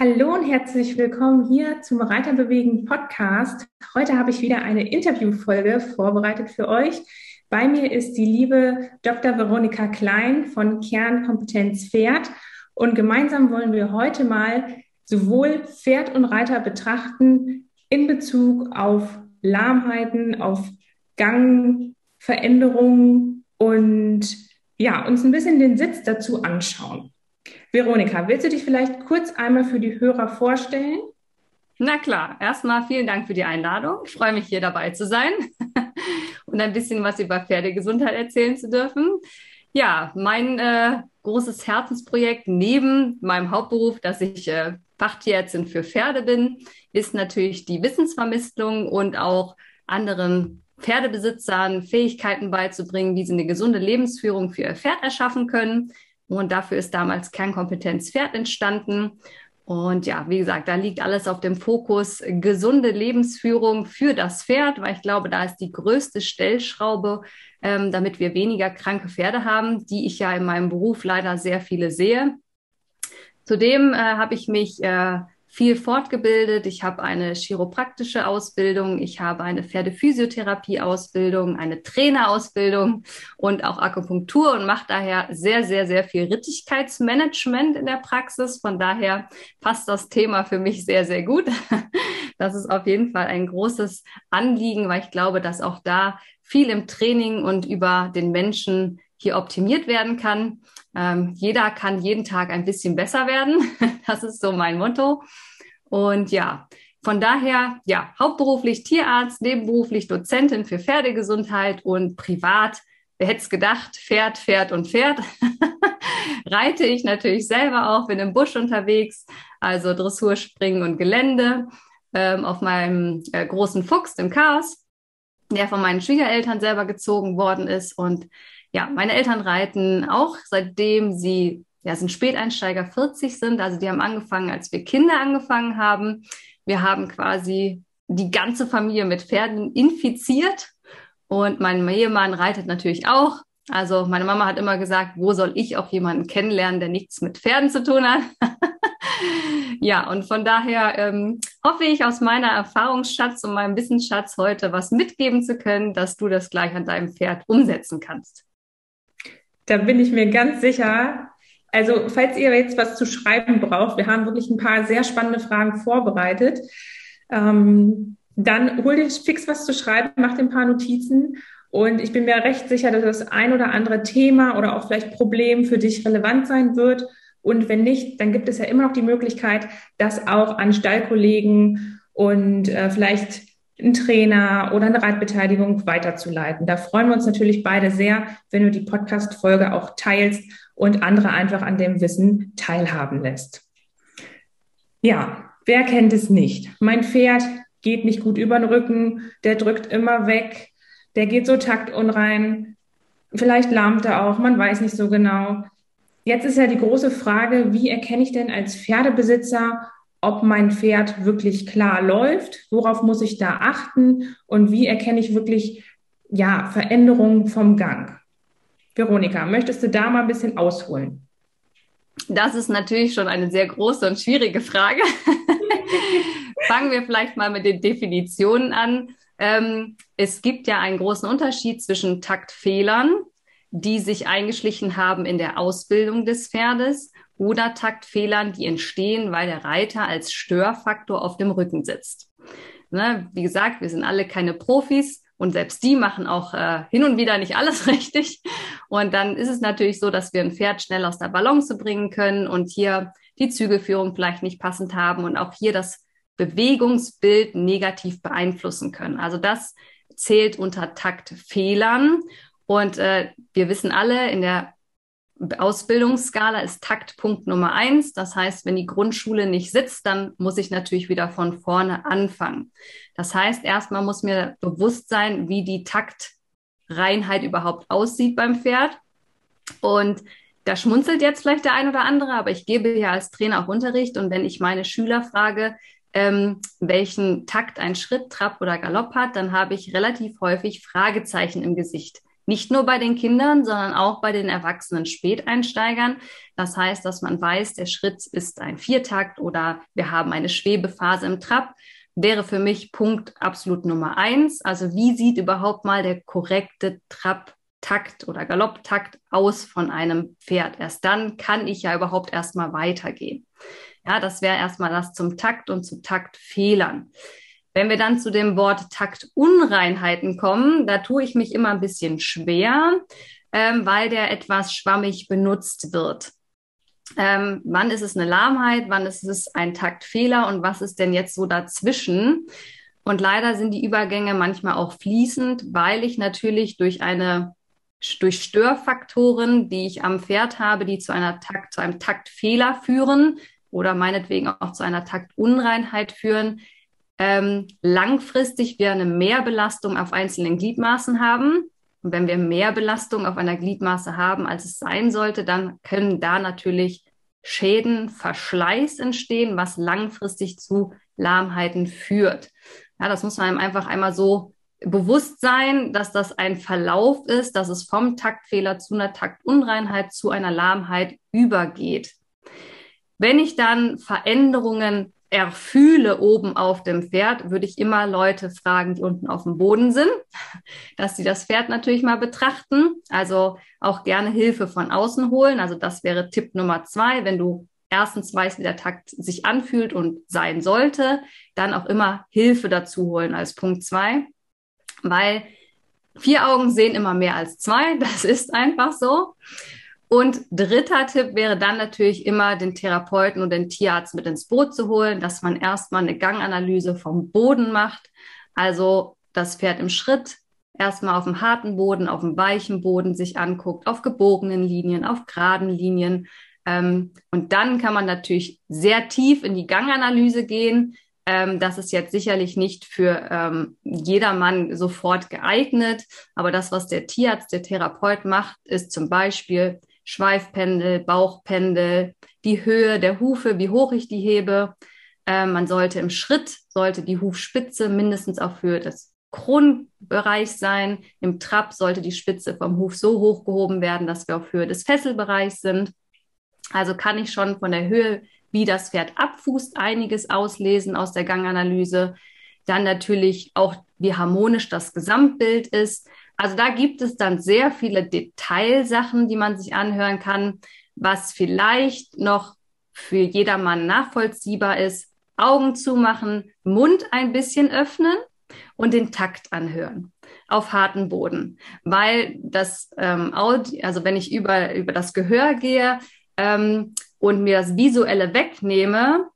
Hallo und herzlich willkommen hier zum Reiterbewegen Podcast. Heute habe ich wieder eine Interviewfolge vorbereitet für euch. Bei mir ist die liebe Dr. Veronika Klein von Kernkompetenz Pferd und gemeinsam wollen wir heute mal sowohl Pferd und Reiter betrachten in Bezug auf Lahmheiten, auf Gangveränderungen und ja, uns ein bisschen den Sitz dazu anschauen. Veronika, willst du dich vielleicht kurz einmal für die Hörer vorstellen? Na klar, erstmal vielen Dank für die Einladung. Ich freue mich, hier dabei zu sein und ein bisschen was über Pferdegesundheit erzählen zu dürfen. Ja, mein äh, großes Herzensprojekt neben meinem Hauptberuf, dass ich äh, Fachtierärztin für Pferde bin, ist natürlich die Wissensvermittlung und auch anderen Pferdebesitzern Fähigkeiten beizubringen, wie sie eine gesunde Lebensführung für ihr Pferd erschaffen können. Und dafür ist damals Kernkompetenz Pferd entstanden. Und ja, wie gesagt, da liegt alles auf dem Fokus gesunde Lebensführung für das Pferd, weil ich glaube, da ist die größte Stellschraube, ähm, damit wir weniger kranke Pferde haben, die ich ja in meinem Beruf leider sehr viele sehe. Zudem äh, habe ich mich äh, viel fortgebildet. Ich habe eine chiropraktische Ausbildung, ich habe eine Pferdephysiotherapie-Ausbildung, eine Trainerausbildung und auch Akupunktur und mache daher sehr, sehr, sehr viel Rittigkeitsmanagement in der Praxis. Von daher passt das Thema für mich sehr, sehr gut. Das ist auf jeden Fall ein großes Anliegen, weil ich glaube, dass auch da viel im Training und über den Menschen hier optimiert werden kann. Ähm, jeder kann jeden Tag ein bisschen besser werden. Das ist so mein Motto. Und ja, von daher, ja, hauptberuflich Tierarzt, nebenberuflich Dozentin für Pferdegesundheit und privat, wer hätte es gedacht, Pferd, Pferd und Pferd. Reite ich natürlich selber auch, bin im Busch unterwegs, also Dressur, Springen und Gelände ähm, auf meinem äh, großen Fuchs im Chaos, der von meinen Schwiegereltern selber gezogen worden ist und ja, meine Eltern reiten auch, seitdem sie, ja, sind Späteinsteiger 40 sind. Also die haben angefangen, als wir Kinder angefangen haben. Wir haben quasi die ganze Familie mit Pferden infiziert. Und mein Ehemann reitet natürlich auch. Also meine Mama hat immer gesagt, wo soll ich auch jemanden kennenlernen, der nichts mit Pferden zu tun hat? ja, und von daher ähm, hoffe ich aus meiner Erfahrungsschatz und meinem Wissensschatz heute was mitgeben zu können, dass du das gleich an deinem Pferd umsetzen kannst. Da bin ich mir ganz sicher. Also, falls ihr jetzt was zu schreiben braucht, wir haben wirklich ein paar sehr spannende Fragen vorbereitet. Ähm, dann hol dir fix was zu schreiben, mach dir ein paar Notizen. Und ich bin mir recht sicher, dass das ein oder andere Thema oder auch vielleicht Problem für dich relevant sein wird. Und wenn nicht, dann gibt es ja immer noch die Möglichkeit, das auch an Stallkollegen und äh, vielleicht einen Trainer oder eine Reitbeteiligung weiterzuleiten. Da freuen wir uns natürlich beide sehr, wenn du die Podcast-Folge auch teilst und andere einfach an dem Wissen teilhaben lässt. Ja, wer kennt es nicht? Mein Pferd geht nicht gut über den Rücken, der drückt immer weg, der geht so taktunrein, vielleicht lahmt er auch, man weiß nicht so genau. Jetzt ist ja die große Frage, wie erkenne ich denn als Pferdebesitzer, ob mein Pferd wirklich klar läuft, worauf muss ich da achten und wie erkenne ich wirklich ja, Veränderungen vom Gang. Veronika, möchtest du da mal ein bisschen ausholen? Das ist natürlich schon eine sehr große und schwierige Frage. Fangen wir vielleicht mal mit den Definitionen an. Ähm, es gibt ja einen großen Unterschied zwischen Taktfehlern, die sich eingeschlichen haben in der Ausbildung des Pferdes oder Taktfehlern, die entstehen, weil der Reiter als Störfaktor auf dem Rücken sitzt. Ne? Wie gesagt, wir sind alle keine Profis und selbst die machen auch äh, hin und wieder nicht alles richtig. Und dann ist es natürlich so, dass wir ein Pferd schnell aus der Balance bringen können und hier die Zügelführung vielleicht nicht passend haben und auch hier das Bewegungsbild negativ beeinflussen können. Also das zählt unter Taktfehlern. Und äh, wir wissen alle, in der Ausbildungsskala ist Taktpunkt Nummer eins. Das heißt, wenn die Grundschule nicht sitzt, dann muss ich natürlich wieder von vorne anfangen. Das heißt, erstmal muss mir bewusst sein, wie die Taktreinheit überhaupt aussieht beim Pferd. Und da schmunzelt jetzt vielleicht der ein oder andere, aber ich gebe ja als Trainer auch Unterricht. Und wenn ich meine Schüler frage, ähm, welchen Takt ein Schritt, Trab oder Galopp hat, dann habe ich relativ häufig Fragezeichen im Gesicht. Nicht nur bei den Kindern, sondern auch bei den erwachsenen Späteinsteigern. Das heißt, dass man weiß, der Schritt ist ein Viertakt oder wir haben eine Schwebephase im Trab wäre für mich Punkt absolut Nummer eins. Also wie sieht überhaupt mal der korrekte Trab-Takt oder Galopptakt aus von einem Pferd? Erst dann kann ich ja überhaupt erstmal weitergehen. Ja, das wäre erstmal das zum Takt und zu Taktfehlern. Wenn wir dann zu dem Wort Taktunreinheiten kommen, da tue ich mich immer ein bisschen schwer, ähm, weil der etwas schwammig benutzt wird. Ähm, wann ist es eine Lahmheit, wann ist es ein Taktfehler? Und was ist denn jetzt so dazwischen? Und leider sind die Übergänge manchmal auch fließend, weil ich natürlich durch eine durch Störfaktoren, die ich am Pferd habe, die zu einer Takt, zu einem Taktfehler führen oder meinetwegen auch zu einer Taktunreinheit führen, ähm, langfristig wir eine Mehrbelastung auf einzelnen Gliedmaßen haben und wenn wir mehr Belastung auf einer Gliedmaße haben, als es sein sollte, dann können da natürlich Schäden, Verschleiß entstehen, was langfristig zu Lahmheiten führt. Ja, das muss man einem einfach einmal so bewusst sein, dass das ein Verlauf ist, dass es vom Taktfehler zu einer Taktunreinheit zu einer Lahmheit übergeht. Wenn ich dann Veränderungen erfühle oben auf dem Pferd, würde ich immer Leute fragen, die unten auf dem Boden sind, dass sie das Pferd natürlich mal betrachten. Also auch gerne Hilfe von außen holen. Also das wäre Tipp Nummer zwei. Wenn du erstens weißt, wie der Takt sich anfühlt und sein sollte, dann auch immer Hilfe dazu holen als Punkt zwei, weil vier Augen sehen immer mehr als zwei. Das ist einfach so. Und dritter Tipp wäre dann natürlich immer, den Therapeuten und den Tierarzt mit ins Boot zu holen, dass man erstmal eine Ganganalyse vom Boden macht. Also das Pferd im Schritt erstmal auf dem harten Boden, auf dem weichen Boden sich anguckt, auf gebogenen Linien, auf geraden Linien. Ähm, und dann kann man natürlich sehr tief in die Ganganalyse gehen. Ähm, das ist jetzt sicherlich nicht für ähm, jedermann sofort geeignet. Aber das, was der Tierarzt, der Therapeut macht, ist zum Beispiel Schweifpendel, Bauchpendel, die Höhe der Hufe, wie hoch ich die hebe. Äh, man sollte im Schritt, sollte die Hufspitze mindestens auf Höhe des Kronbereichs sein. Im Trab sollte die Spitze vom Huf so hoch gehoben werden, dass wir auf Höhe des Fesselbereichs sind. Also kann ich schon von der Höhe, wie das Pferd abfußt, einiges auslesen aus der Ganganalyse. Dann natürlich auch, wie harmonisch das Gesamtbild ist. Also da gibt es dann sehr viele Detailsachen, die man sich anhören kann, was vielleicht noch für jedermann nachvollziehbar ist. Augen zumachen, Mund ein bisschen öffnen und den Takt anhören auf harten Boden, weil das ähm, Audio, also wenn ich über über das Gehör gehe ähm, und mir das Visuelle wegnehme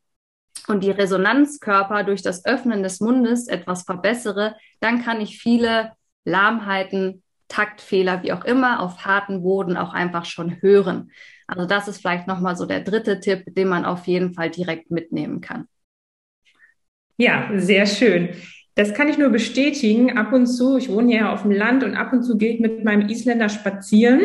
und die Resonanzkörper durch das Öffnen des Mundes etwas verbessere, dann kann ich viele Lahmheiten, Taktfehler, wie auch immer, auf harten Boden auch einfach schon hören. Also das ist vielleicht nochmal so der dritte Tipp, den man auf jeden Fall direkt mitnehmen kann. Ja, sehr schön. Das kann ich nur bestätigen. Ab und zu, ich wohne ja auf dem Land und ab und zu gehe ich mit meinem Isländer spazieren.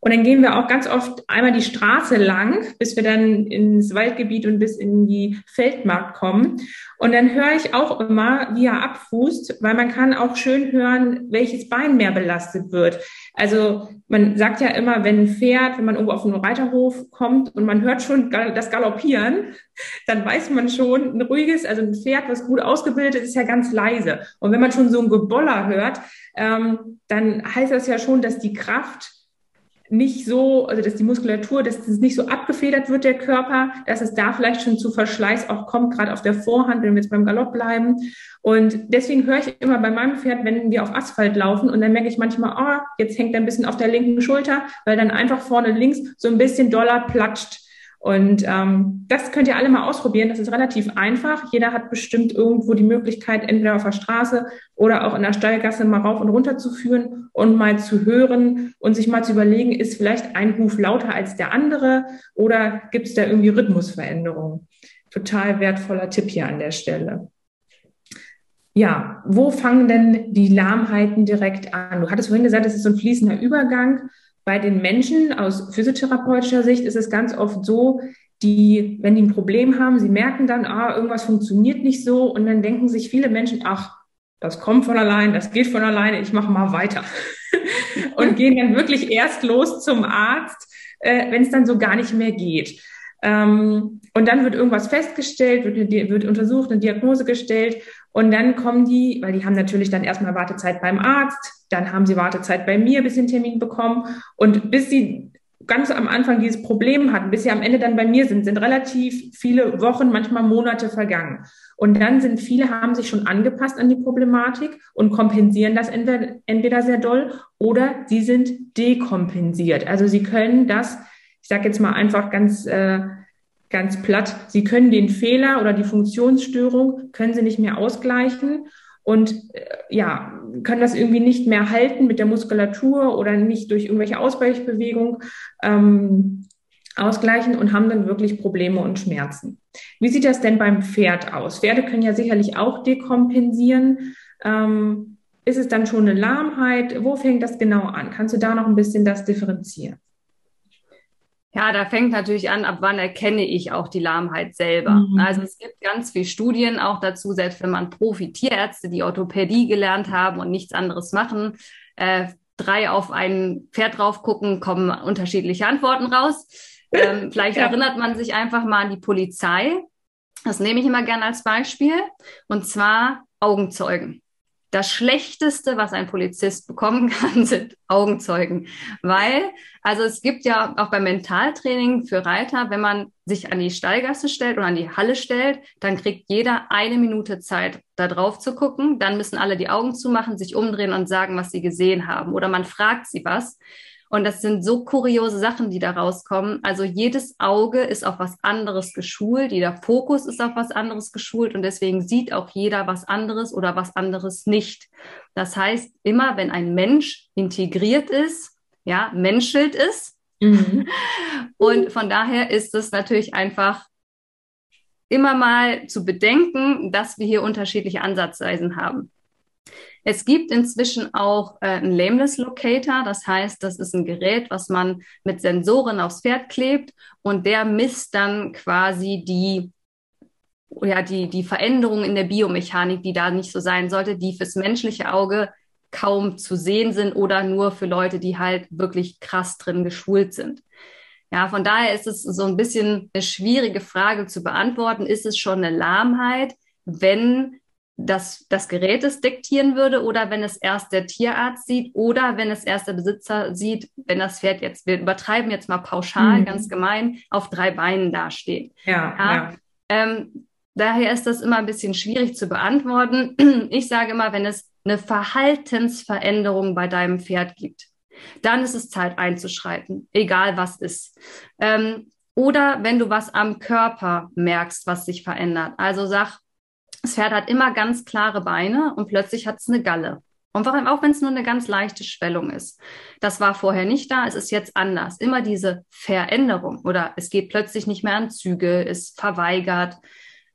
Und dann gehen wir auch ganz oft einmal die Straße lang, bis wir dann ins Waldgebiet und bis in die Feldmarkt kommen. Und dann höre ich auch immer, wie er abfußt, weil man kann auch schön hören, welches Bein mehr belastet wird. Also man sagt ja immer, wenn ein Pferd, wenn man irgendwo auf einen Reiterhof kommt und man hört schon das Galoppieren, dann weiß man schon, ein ruhiges, also ein Pferd, was gut ausgebildet ist, ist ja ganz leise. Und wenn man schon so ein Geboller hört, ähm, dann heißt das ja schon, dass die Kraft nicht so, also dass die Muskulatur, dass es nicht so abgefedert wird, der Körper, dass es da vielleicht schon zu Verschleiß auch kommt, gerade auf der Vorhand, wenn wir jetzt beim Galopp bleiben. Und deswegen höre ich immer bei meinem Pferd, wenn wir auf Asphalt laufen und dann merke ich manchmal, oh, jetzt hängt er ein bisschen auf der linken Schulter, weil dann einfach vorne links so ein bisschen doller platscht. Und ähm, das könnt ihr alle mal ausprobieren. Das ist relativ einfach. Jeder hat bestimmt irgendwo die Möglichkeit, entweder auf der Straße oder auch in der Steilgasse mal rauf und runter zu führen und mal zu hören und sich mal zu überlegen, ist vielleicht ein Huf lauter als der andere oder gibt es da irgendwie Rhythmusveränderungen? Total wertvoller Tipp hier an der Stelle. Ja, wo fangen denn die Lahmheiten direkt an? Du hattest vorhin gesagt, es ist so ein fließender Übergang bei den Menschen aus physiotherapeutischer Sicht ist es ganz oft so, die, wenn die ein Problem haben, sie merken dann, ah, irgendwas funktioniert nicht so und dann denken sich viele Menschen, ach, das kommt von allein, das geht von alleine, ich mache mal weiter. und gehen dann wirklich erst los zum Arzt, äh, wenn es dann so gar nicht mehr geht. Ähm, und dann wird irgendwas festgestellt, wird, wird untersucht, eine Diagnose gestellt und dann kommen die, weil die haben natürlich dann erstmal Wartezeit beim Arzt, dann haben sie Wartezeit bei mir, bis sie einen Termin bekommen. Und bis sie ganz am Anfang dieses Problem hatten, bis sie am Ende dann bei mir sind, sind relativ viele Wochen, manchmal Monate vergangen. Und dann sind viele, haben sich schon angepasst an die Problematik und kompensieren das entweder, entweder sehr doll oder sie sind dekompensiert. Also sie können das, ich sage jetzt mal einfach ganz äh, ganz platt. Sie können den Fehler oder die Funktionsstörung, können Sie nicht mehr ausgleichen und äh, ja, können das irgendwie nicht mehr halten mit der Muskulatur oder nicht durch irgendwelche Ausweichbewegungen ähm, ausgleichen und haben dann wirklich Probleme und Schmerzen. Wie sieht das denn beim Pferd aus? Pferde können ja sicherlich auch dekompensieren. Ähm, ist es dann schon eine Lahmheit? Wo fängt das genau an? Kannst du da noch ein bisschen das differenzieren? Ja, da fängt natürlich an, ab wann erkenne ich auch die Lahmheit selber. Mhm. Also es gibt ganz viele Studien auch dazu, selbst wenn man Profi-Tierärzte, die Orthopädie gelernt haben und nichts anderes machen, äh, drei auf ein Pferd drauf gucken, kommen unterschiedliche Antworten raus. Ähm, vielleicht ja. erinnert man sich einfach mal an die Polizei. Das nehme ich immer gerne als Beispiel. Und zwar Augenzeugen das Schlechteste, was ein Polizist bekommen kann, sind Augenzeugen. Weil, also es gibt ja auch beim Mentaltraining für Reiter, wenn man sich an die Stallgasse stellt oder an die Halle stellt, dann kriegt jeder eine Minute Zeit, da drauf zu gucken. Dann müssen alle die Augen zumachen, sich umdrehen und sagen, was sie gesehen haben. Oder man fragt sie was. Und das sind so kuriose Sachen, die da rauskommen. Also jedes Auge ist auf was anderes geschult, jeder Fokus ist auf was anderes geschult und deswegen sieht auch jeder was anderes oder was anderes nicht. Das heißt, immer wenn ein Mensch integriert ist, ja, menschelt ist. Mhm. Und von daher ist es natürlich einfach immer mal zu bedenken, dass wir hier unterschiedliche Ansatzweisen haben. Es gibt inzwischen auch äh, einen Lameness Locator, das heißt, das ist ein Gerät, was man mit Sensoren aufs Pferd klebt und der misst dann quasi die ja, die, die Veränderungen in der Biomechanik, die da nicht so sein sollte, die fürs menschliche Auge kaum zu sehen sind oder nur für Leute, die halt wirklich krass drin geschult sind. Ja, von daher ist es so ein bisschen eine schwierige Frage zu beantworten. Ist es schon eine Lahmheit, wenn das, das Gerät es diktieren würde oder wenn es erst der Tierarzt sieht oder wenn es erst der Besitzer sieht, wenn das Pferd jetzt, wir übertreiben jetzt mal pauschal, mhm. ganz gemein, auf drei Beinen dasteht. Ja, ja. ja. Ähm, daher ist das immer ein bisschen schwierig zu beantworten. Ich sage immer, wenn es eine Verhaltensveränderung bei deinem Pferd gibt, dann ist es Zeit einzuschreiten, egal was ist. Ähm, oder wenn du was am Körper merkst, was sich verändert. Also sag, das Pferd hat immer ganz klare Beine und plötzlich hat es eine Galle. Und warum, auch wenn es nur eine ganz leichte Schwellung ist. Das war vorher nicht da, es ist jetzt anders. Immer diese Veränderung oder es geht plötzlich nicht mehr an Züge, ist verweigert,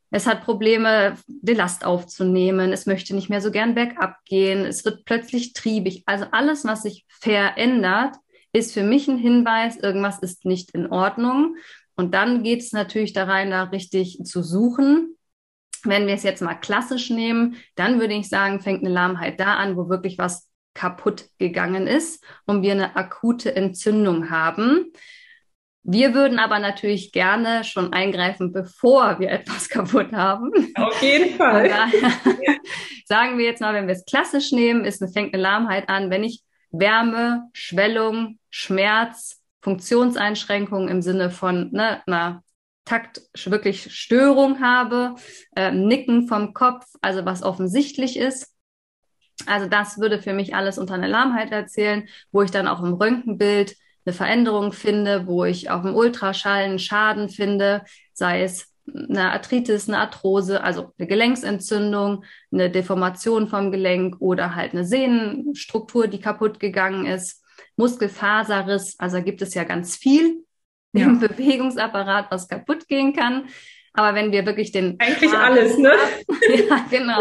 es hat Probleme, die Last aufzunehmen, es möchte nicht mehr so gern bergab gehen, es wird plötzlich triebig. Also alles, was sich verändert, ist für mich ein Hinweis, irgendwas ist nicht in Ordnung. Und dann geht es natürlich da rein, da richtig zu suchen wenn wir es jetzt mal klassisch nehmen, dann würde ich sagen, fängt eine Lahmheit da an, wo wirklich was kaputt gegangen ist und wir eine akute Entzündung haben. Wir würden aber natürlich gerne schon eingreifen, bevor wir etwas kaputt haben. Auf jeden Fall. sagen wir jetzt mal, wenn wir es klassisch nehmen, ist eine, fängt eine Lahmheit an, wenn ich Wärme, Schwellung, Schmerz, Funktionseinschränkungen im Sinne von ne, einer Takt wirklich Störung habe, äh, Nicken vom Kopf, also was offensichtlich ist. Also das würde für mich alles unter einer Lahmheit erzählen, wo ich dann auch im Röntgenbild eine Veränderung finde, wo ich auf dem Ultraschall einen Schaden finde, sei es eine Arthritis, eine Arthrose, also eine Gelenksentzündung, eine Deformation vom Gelenk oder halt eine Sehnenstruktur, die kaputt gegangen ist, Muskelfaserriss, also gibt es ja ganz viel ja. im Bewegungsapparat, was kaputt gehen kann. Aber wenn wir wirklich den eigentlich Schaden alles, ne? ja, genau.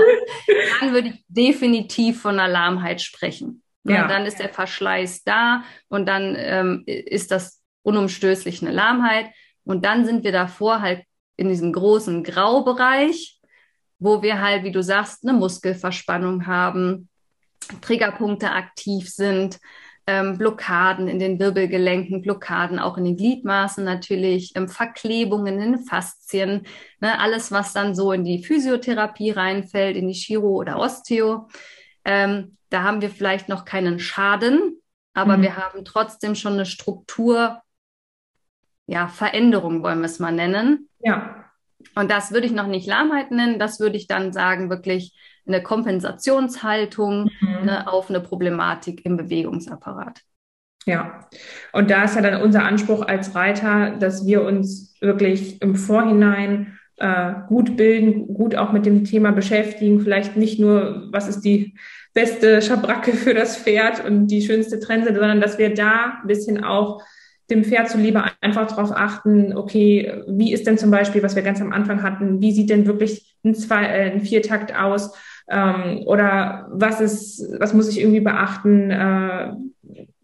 Dann würde ich definitiv von Alarmheit sprechen. Ja. Und dann ist der Verschleiß da und dann ähm, ist das unumstößlich eine Lahmheit. Und dann sind wir davor halt in diesem großen Graubereich. wo wir halt, wie du sagst, eine Muskelverspannung haben, Triggerpunkte aktiv sind, ähm, Blockaden in den Wirbelgelenken, Blockaden auch in den Gliedmaßen natürlich, ähm, Verklebungen in den Faszien, ne, alles, was dann so in die Physiotherapie reinfällt, in die Chiro oder Osteo. Ähm, da haben wir vielleicht noch keinen Schaden, aber mhm. wir haben trotzdem schon eine Struktur, ja, Veränderung wollen wir es mal nennen. Ja. Und das würde ich noch nicht Lahmheit nennen, das würde ich dann sagen, wirklich eine Kompensationshaltung mhm. ne, auf eine Problematik im Bewegungsapparat. Ja, und da ist ja dann unser Anspruch als Reiter, dass wir uns wirklich im Vorhinein äh, gut bilden, gut auch mit dem Thema beschäftigen. Vielleicht nicht nur, was ist die beste Schabracke für das Pferd und die schönste Trense, sondern dass wir da ein bisschen auch dem Pferd zuliebe einfach darauf achten, okay, wie ist denn zum Beispiel, was wir ganz am Anfang hatten, wie sieht denn wirklich ein, Zwei, äh, ein Viertakt aus? Ähm, oder was ist, was muss ich irgendwie beachten, äh,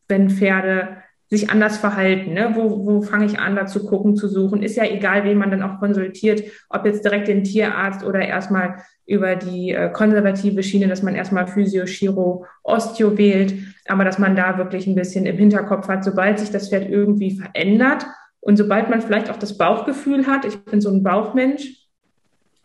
wenn Pferde sich anders verhalten. Ne? Wo, wo fange ich an, da zu gucken, zu suchen? Ist ja egal, wen man dann auch konsultiert, ob jetzt direkt den Tierarzt oder erstmal über die äh, konservative Schiene, dass man erstmal Physio, Chiro, Osteo wählt, aber dass man da wirklich ein bisschen im Hinterkopf hat, sobald sich das Pferd irgendwie verändert und sobald man vielleicht auch das Bauchgefühl hat, ich bin so ein Bauchmensch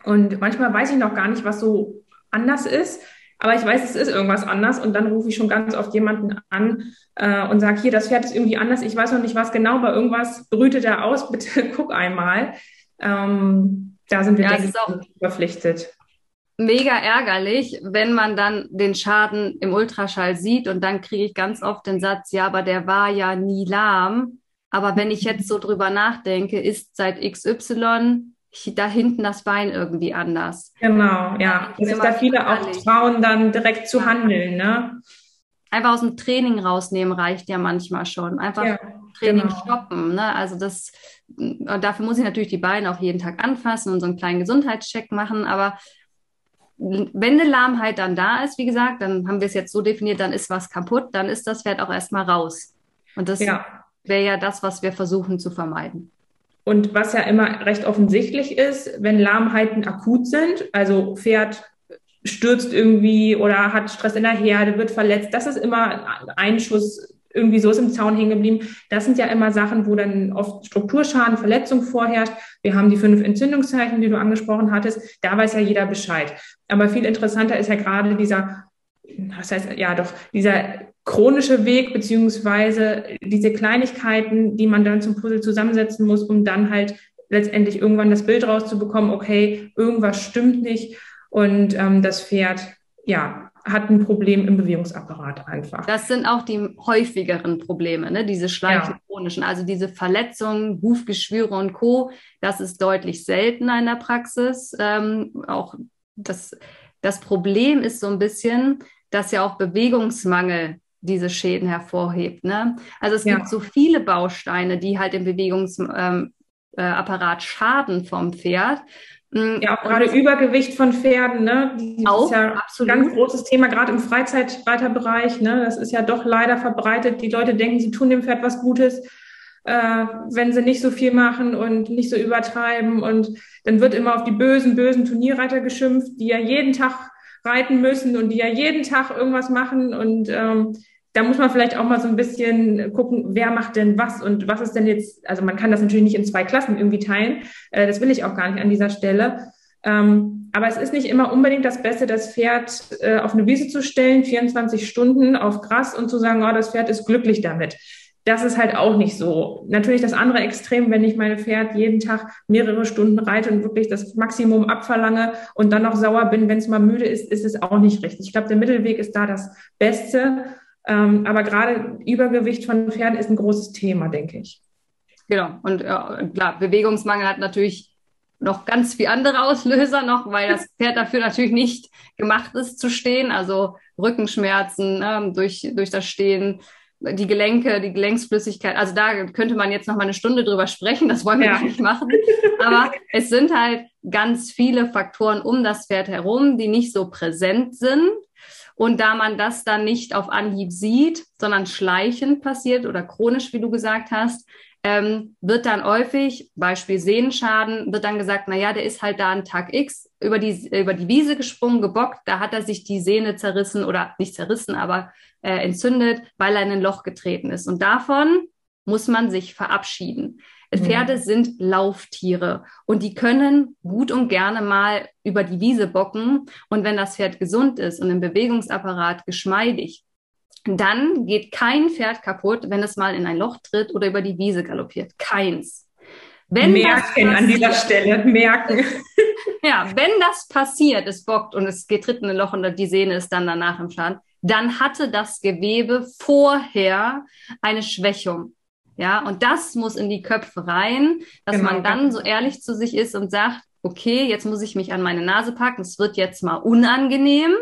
und manchmal weiß ich noch gar nicht, was so anders ist, aber ich weiß, es ist irgendwas anders und dann rufe ich schon ganz oft jemanden an äh, und sage, hier, das Pferd ist irgendwie anders, ich weiß noch nicht was genau, aber irgendwas brütet da aus, bitte guck einmal. Ähm, da sind wir ja, denke, auch verpflichtet. Mega ärgerlich, wenn man dann den Schaden im Ultraschall sieht und dann kriege ich ganz oft den Satz, ja, aber der war ja nie lahm. Aber wenn ich jetzt so drüber nachdenke, ist seit XY da hinten das Bein irgendwie anders. Genau, ja. Das ist da viele auch trauen, dann direkt zu handeln, ne? Einfach aus dem Training rausnehmen reicht ja manchmal schon. Einfach ja, Training genau. stoppen. Ne? Also das, dafür muss ich natürlich die Beine auch jeden Tag anfassen und so einen kleinen Gesundheitscheck machen. Aber wenn eine Lahmheit dann da ist, wie gesagt, dann haben wir es jetzt so definiert, dann ist was kaputt, dann ist das Pferd auch erstmal raus. Und das ja. wäre ja das, was wir versuchen zu vermeiden. Und was ja immer recht offensichtlich ist, wenn Lahmheiten akut sind, also Pferd stürzt irgendwie oder hat Stress in der Herde, wird verletzt, das ist immer ein Schuss irgendwie so ist im Zaun hängen geblieben. Das sind ja immer Sachen, wo dann oft Strukturschaden, Verletzung vorherrscht. Wir haben die fünf Entzündungszeichen, die du angesprochen hattest. Da weiß ja jeder Bescheid. Aber viel interessanter ist ja gerade dieser, was heißt, ja doch, dieser chronische Weg, beziehungsweise diese Kleinigkeiten, die man dann zum Puzzle zusammensetzen muss, um dann halt letztendlich irgendwann das Bild rauszubekommen, okay, irgendwas stimmt nicht und ähm, das Pferd, ja, hat ein Problem im Bewegungsapparat einfach. Das sind auch die häufigeren Probleme, ne? diese schleichenchronischen, ja. also diese Verletzungen, Hufgeschwüre und Co. Das ist deutlich seltener in der Praxis. Ähm, auch das, das Problem ist so ein bisschen, dass ja auch Bewegungsmangel diese Schäden hervorhebt. Ne? Also es ja. gibt so viele Bausteine, die halt im Bewegungsapparat ähm, äh, schaden vom Pferd. Mm, ja, auch gerade Übergewicht von Pferden, ne? Das auch, ist ja absolut. ein ganz großes Thema, gerade im Freizeitreiterbereich. Ne? Das ist ja doch leider verbreitet. Die Leute denken, sie tun dem Pferd was Gutes, äh, wenn sie nicht so viel machen und nicht so übertreiben. Und dann wird immer auf die bösen, bösen Turnierreiter geschimpft, die ja jeden Tag reiten müssen und die ja jeden Tag irgendwas machen. Und ähm, da muss man vielleicht auch mal so ein bisschen gucken, wer macht denn was und was ist denn jetzt, also man kann das natürlich nicht in zwei Klassen irgendwie teilen. Äh, das will ich auch gar nicht an dieser Stelle. Ähm, aber es ist nicht immer unbedingt das Beste, das Pferd äh, auf eine Wiese zu stellen, 24 Stunden auf Gras und zu sagen, oh, das Pferd ist glücklich damit das ist halt auch nicht so. Natürlich das andere Extrem, wenn ich meine Pferd jeden Tag mehrere Stunden reite und wirklich das Maximum abverlange und dann noch sauer bin, wenn es mal müde ist, ist es auch nicht richtig. Ich glaube, der Mittelweg ist da das Beste. Ähm, aber gerade Übergewicht von Pferden ist ein großes Thema, denke ich. Genau. Und äh, klar, Bewegungsmangel hat natürlich noch ganz viel andere Auslöser noch, weil das Pferd dafür natürlich nicht gemacht ist zu stehen. Also Rückenschmerzen äh, durch, durch das Stehen, die Gelenke, die Gelenksflüssigkeit. Also da könnte man jetzt noch mal eine Stunde drüber sprechen. Das wollen wir ja. gar nicht machen. Aber es sind halt ganz viele Faktoren um das Pferd herum, die nicht so präsent sind. Und da man das dann nicht auf Anhieb sieht, sondern schleichend passiert oder chronisch, wie du gesagt hast, ähm, wird dann häufig, Beispiel Sehnenschaden, wird dann gesagt, na ja, der ist halt da an Tag X über die, über die Wiese gesprungen, gebockt, da hat er sich die Sehne zerrissen oder nicht zerrissen, aber äh, entzündet, weil er in ein Loch getreten ist. Und davon muss man sich verabschieden. Mhm. Pferde sind Lauftiere und die können gut und gerne mal über die Wiese bocken. Und wenn das Pferd gesund ist und im Bewegungsapparat geschmeidig, dann geht kein Pferd kaputt, wenn es mal in ein Loch tritt oder über die Wiese galoppiert. Keins. Wenn merken an dieser Stelle, merken. Ja, wenn das passiert, es bockt und es geht tritt in ein Loch und die Sehne ist dann danach im Schaden, dann hatte das Gewebe vorher eine Schwächung. Ja, und das muss in die Köpfe rein, dass genau. man dann so ehrlich zu sich ist und sagt, okay, jetzt muss ich mich an meine Nase packen, es wird jetzt mal unangenehm,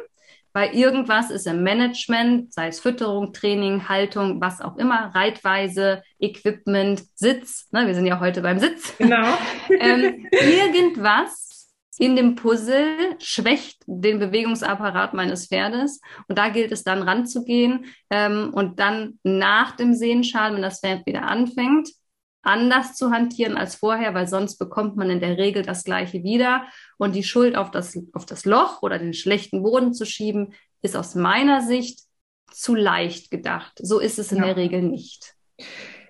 weil irgendwas ist im Management, sei es Fütterung, Training, Haltung, was auch immer, Reitweise, Equipment, Sitz, ne, wir sind ja heute beim Sitz. Genau. ähm, irgendwas in dem Puzzle schwächt den Bewegungsapparat meines Pferdes. Und da gilt es dann ranzugehen ähm, und dann nach dem Sehenschal, wenn das Pferd wieder anfängt, anders zu hantieren als vorher, weil sonst bekommt man in der Regel das Gleiche wieder. Und die Schuld auf das, auf das Loch oder den schlechten Boden zu schieben, ist aus meiner Sicht zu leicht gedacht. So ist es in ja. der Regel nicht.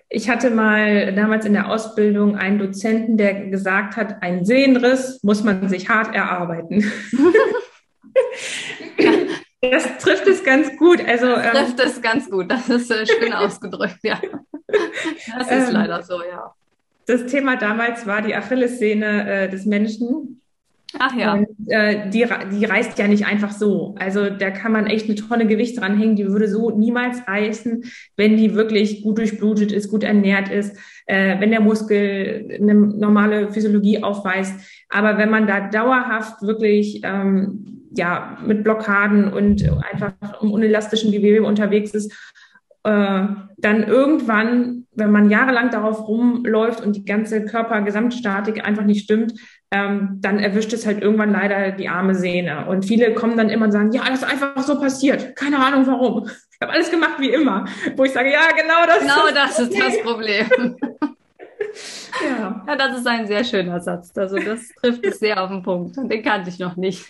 Ich hatte mal damals in der Ausbildung einen Dozenten, der gesagt hat, ein Sehenriss muss man sich hart erarbeiten. das trifft es ganz gut. Also, das ähm, trifft es ganz gut. Das ist äh, schön ausgedrückt, ja. Das ist ähm, leider so, ja. Das Thema damals war die Achillessehne äh, des Menschen. Ach ja. Und, äh, die, die reißt ja nicht einfach so. Also da kann man echt eine Tonne Gewicht dranhängen. Die würde so niemals reißen, wenn die wirklich gut durchblutet ist, gut ernährt ist, äh, wenn der Muskel eine normale Physiologie aufweist. Aber wenn man da dauerhaft wirklich ähm, ja mit Blockaden und einfach im unelastischen Gewebe unterwegs ist, äh, dann irgendwann, wenn man jahrelang darauf rumläuft und die ganze Körpergesamtstatik einfach nicht stimmt, ähm, dann erwischt es halt irgendwann leider die arme Sehne. Und viele kommen dann immer und sagen, ja, das ist einfach so passiert. Keine Ahnung warum. Ich habe alles gemacht wie immer. Wo ich sage, ja, genau das genau ist das, das ist das Problem. ja. das ist ein sehr schöner Satz. Also das trifft es sehr auf den Punkt. Den kannte ich noch nicht.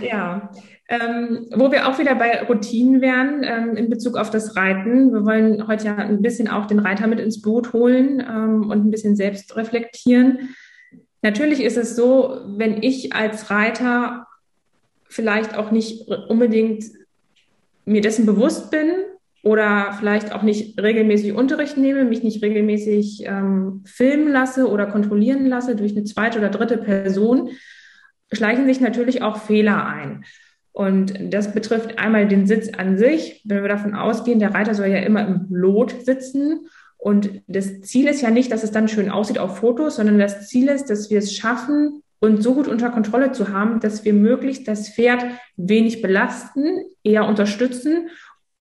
ja. Ähm, wo wir auch wieder bei Routinen wären ähm, in Bezug auf das Reiten. Wir wollen heute ja ein bisschen auch den Reiter mit ins Boot holen ähm, und ein bisschen selbst reflektieren. Natürlich ist es so, wenn ich als Reiter vielleicht auch nicht unbedingt mir dessen bewusst bin oder vielleicht auch nicht regelmäßig Unterricht nehme, mich nicht regelmäßig ähm, filmen lasse oder kontrollieren lasse durch eine zweite oder dritte Person, schleichen sich natürlich auch Fehler ein. Und das betrifft einmal den Sitz an sich. Wenn wir davon ausgehen, der Reiter soll ja immer im Lot sitzen. Und das Ziel ist ja nicht, dass es dann schön aussieht auf Fotos, sondern das Ziel ist, dass wir es schaffen, uns so gut unter Kontrolle zu haben, dass wir möglichst das Pferd wenig belasten, eher unterstützen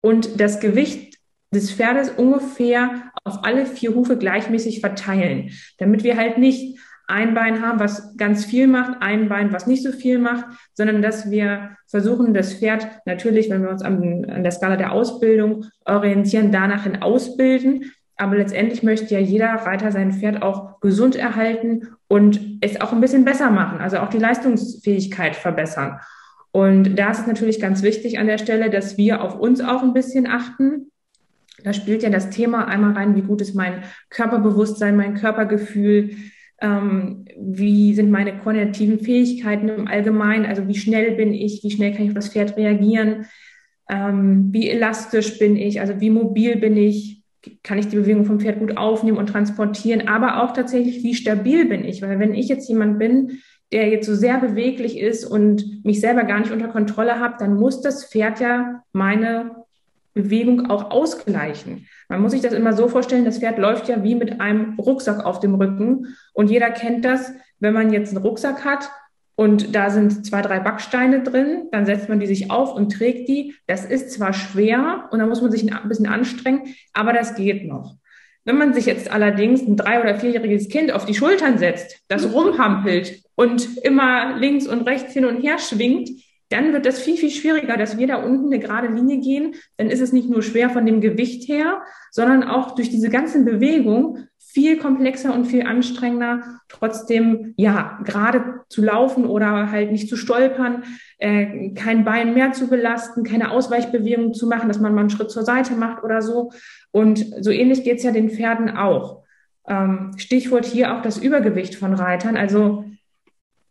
und das Gewicht des Pferdes ungefähr auf alle vier Hufe gleichmäßig verteilen, damit wir halt nicht ein Bein haben, was ganz viel macht, ein Bein, was nicht so viel macht, sondern dass wir versuchen, das Pferd natürlich, wenn wir uns an, an der Skala der Ausbildung orientieren, danach hin ausbilden. Aber letztendlich möchte ja jeder Reiter sein Pferd auch gesund erhalten und es auch ein bisschen besser machen, also auch die Leistungsfähigkeit verbessern. Und da ist es natürlich ganz wichtig an der Stelle, dass wir auf uns auch ein bisschen achten. Da spielt ja das Thema einmal rein, wie gut ist mein Körperbewusstsein, mein Körpergefühl, ähm, wie sind meine kognitiven Fähigkeiten im Allgemeinen, also wie schnell bin ich, wie schnell kann ich auf das Pferd reagieren, ähm, wie elastisch bin ich, also wie mobil bin ich, kann ich die Bewegung vom Pferd gut aufnehmen und transportieren, aber auch tatsächlich, wie stabil bin ich, weil wenn ich jetzt jemand bin, der jetzt so sehr beweglich ist und mich selber gar nicht unter Kontrolle habe, dann muss das Pferd ja meine Bewegung auch ausgleichen. Man muss sich das immer so vorstellen, das Pferd läuft ja wie mit einem Rucksack auf dem Rücken. Und jeder kennt das, wenn man jetzt einen Rucksack hat und da sind zwei, drei Backsteine drin, dann setzt man die sich auf und trägt die. Das ist zwar schwer und da muss man sich ein bisschen anstrengen, aber das geht noch. Wenn man sich jetzt allerdings ein drei- oder vierjähriges Kind auf die Schultern setzt, das rumhampelt und immer links und rechts hin und her schwingt, dann wird das viel, viel schwieriger, dass wir da unten eine gerade Linie gehen. Dann ist es nicht nur schwer von dem Gewicht her, sondern auch durch diese ganzen Bewegungen viel komplexer und viel anstrengender, trotzdem ja gerade zu laufen oder halt nicht zu stolpern, äh, kein Bein mehr zu belasten, keine Ausweichbewegungen zu machen, dass man mal einen Schritt zur Seite macht oder so. Und so ähnlich geht's ja den Pferden auch. Ähm, Stichwort hier auch das Übergewicht von Reitern. Also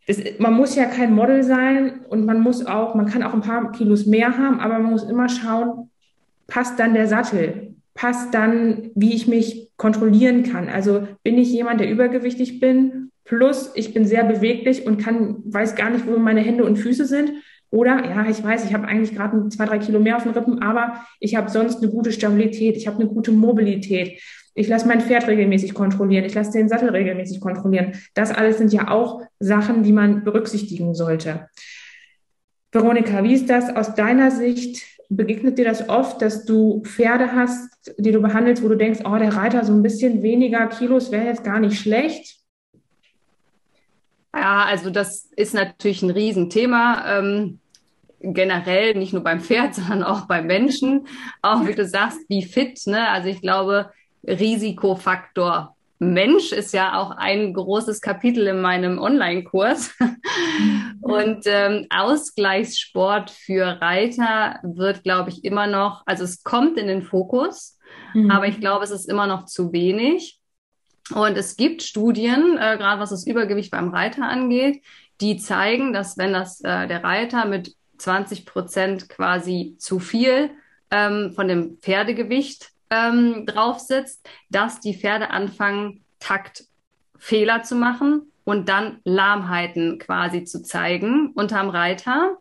das, man muss ja kein Model sein und man muss auch, man kann auch ein paar Kilos mehr haben, aber man muss immer schauen, passt dann der Sattel? Passt dann, wie ich mich kontrollieren kann? Also bin ich jemand, der übergewichtig bin, plus ich bin sehr beweglich und kann, weiß gar nicht, wo meine Hände und Füße sind. Oder ja, ich weiß, ich habe eigentlich gerade zwei, drei Kilo mehr auf den Rippen, aber ich habe sonst eine gute Stabilität, ich habe eine gute Mobilität. Ich lasse mein Pferd regelmäßig kontrollieren. Ich lasse den Sattel regelmäßig kontrollieren. Das alles sind ja auch Sachen, die man berücksichtigen sollte. Veronika, wie ist das aus deiner Sicht? Begegnet dir das oft, dass du Pferde hast, die du behandelst, wo du denkst, oh, der Reiter so ein bisschen weniger Kilos wäre jetzt gar nicht schlecht? Ja, also das ist natürlich ein Riesenthema. Ähm, generell, nicht nur beim Pferd, sondern auch beim Menschen. Auch wie du sagst, wie fit. Ne? Also ich glaube, Risikofaktor Mensch ist ja auch ein großes Kapitel in meinem Online-Kurs. Und ähm, Ausgleichssport für Reiter wird, glaube ich, immer noch, also es kommt in den Fokus, mhm. aber ich glaube, es ist immer noch zu wenig. Und es gibt Studien, äh, gerade was das Übergewicht beim Reiter angeht, die zeigen, dass wenn das äh, der Reiter mit 20 Prozent quasi zu viel ähm, von dem Pferdegewicht ähm, drauf sitzt, dass die Pferde anfangen, Taktfehler zu machen und dann Lahmheiten quasi zu zeigen unterm Reiter.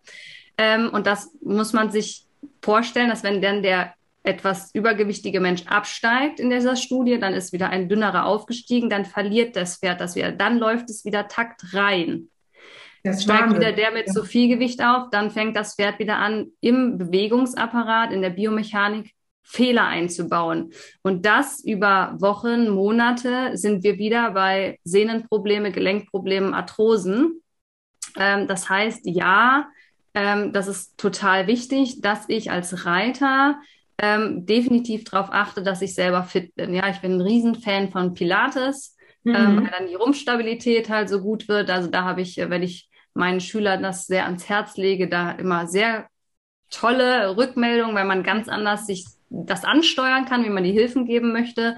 Ähm, und das muss man sich vorstellen, dass wenn dann der etwas übergewichtige Mensch absteigt in dieser Studie, dann ist wieder ein dünnerer aufgestiegen, dann verliert das Pferd das wieder, dann läuft es wieder Takt rein. Das steigt wieder der mit ja. zu viel Gewicht auf, dann fängt das Pferd wieder an, im Bewegungsapparat, in der Biomechanik Fehler einzubauen. Und das über Wochen, Monate sind wir wieder bei Sehnenprobleme, Gelenkproblemen, Arthrosen. Ähm, das heißt, ja, ähm, das ist total wichtig, dass ich als Reiter ähm, definitiv darauf achte, dass ich selber fit bin. Ja, ich bin ein Riesenfan von Pilates, mhm. ähm, weil dann die Rumpfstabilität halt so gut wird. Also da habe ich, wenn ich meinen Schülern das sehr ans Herz lege, da immer sehr tolle Rückmeldungen, weil man ganz anders sich das ansteuern kann, wie man die Hilfen geben möchte.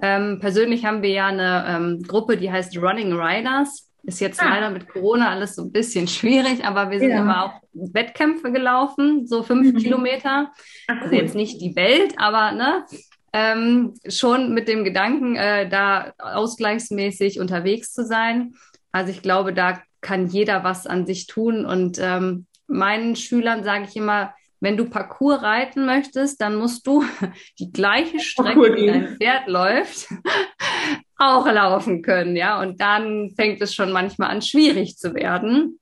Ähm, persönlich haben wir ja eine ähm, Gruppe, die heißt Running Riders. Ist jetzt ah. leider mit Corona alles so ein bisschen schwierig, aber wir sind ja. immer auch Wettkämpfe gelaufen, so fünf mhm. Kilometer. Ach, cool. Also jetzt nicht die Welt, aber ne, ähm, schon mit dem Gedanken, äh, da ausgleichsmäßig unterwegs zu sein. Also ich glaube, da kann jeder was an sich tun. Und ähm, meinen Schülern sage ich immer, wenn du Parcours reiten möchtest, dann musst du die gleiche Strecke, die dein Pferd läuft, auch laufen können, ja. Und dann fängt es schon manchmal an, schwierig zu werden.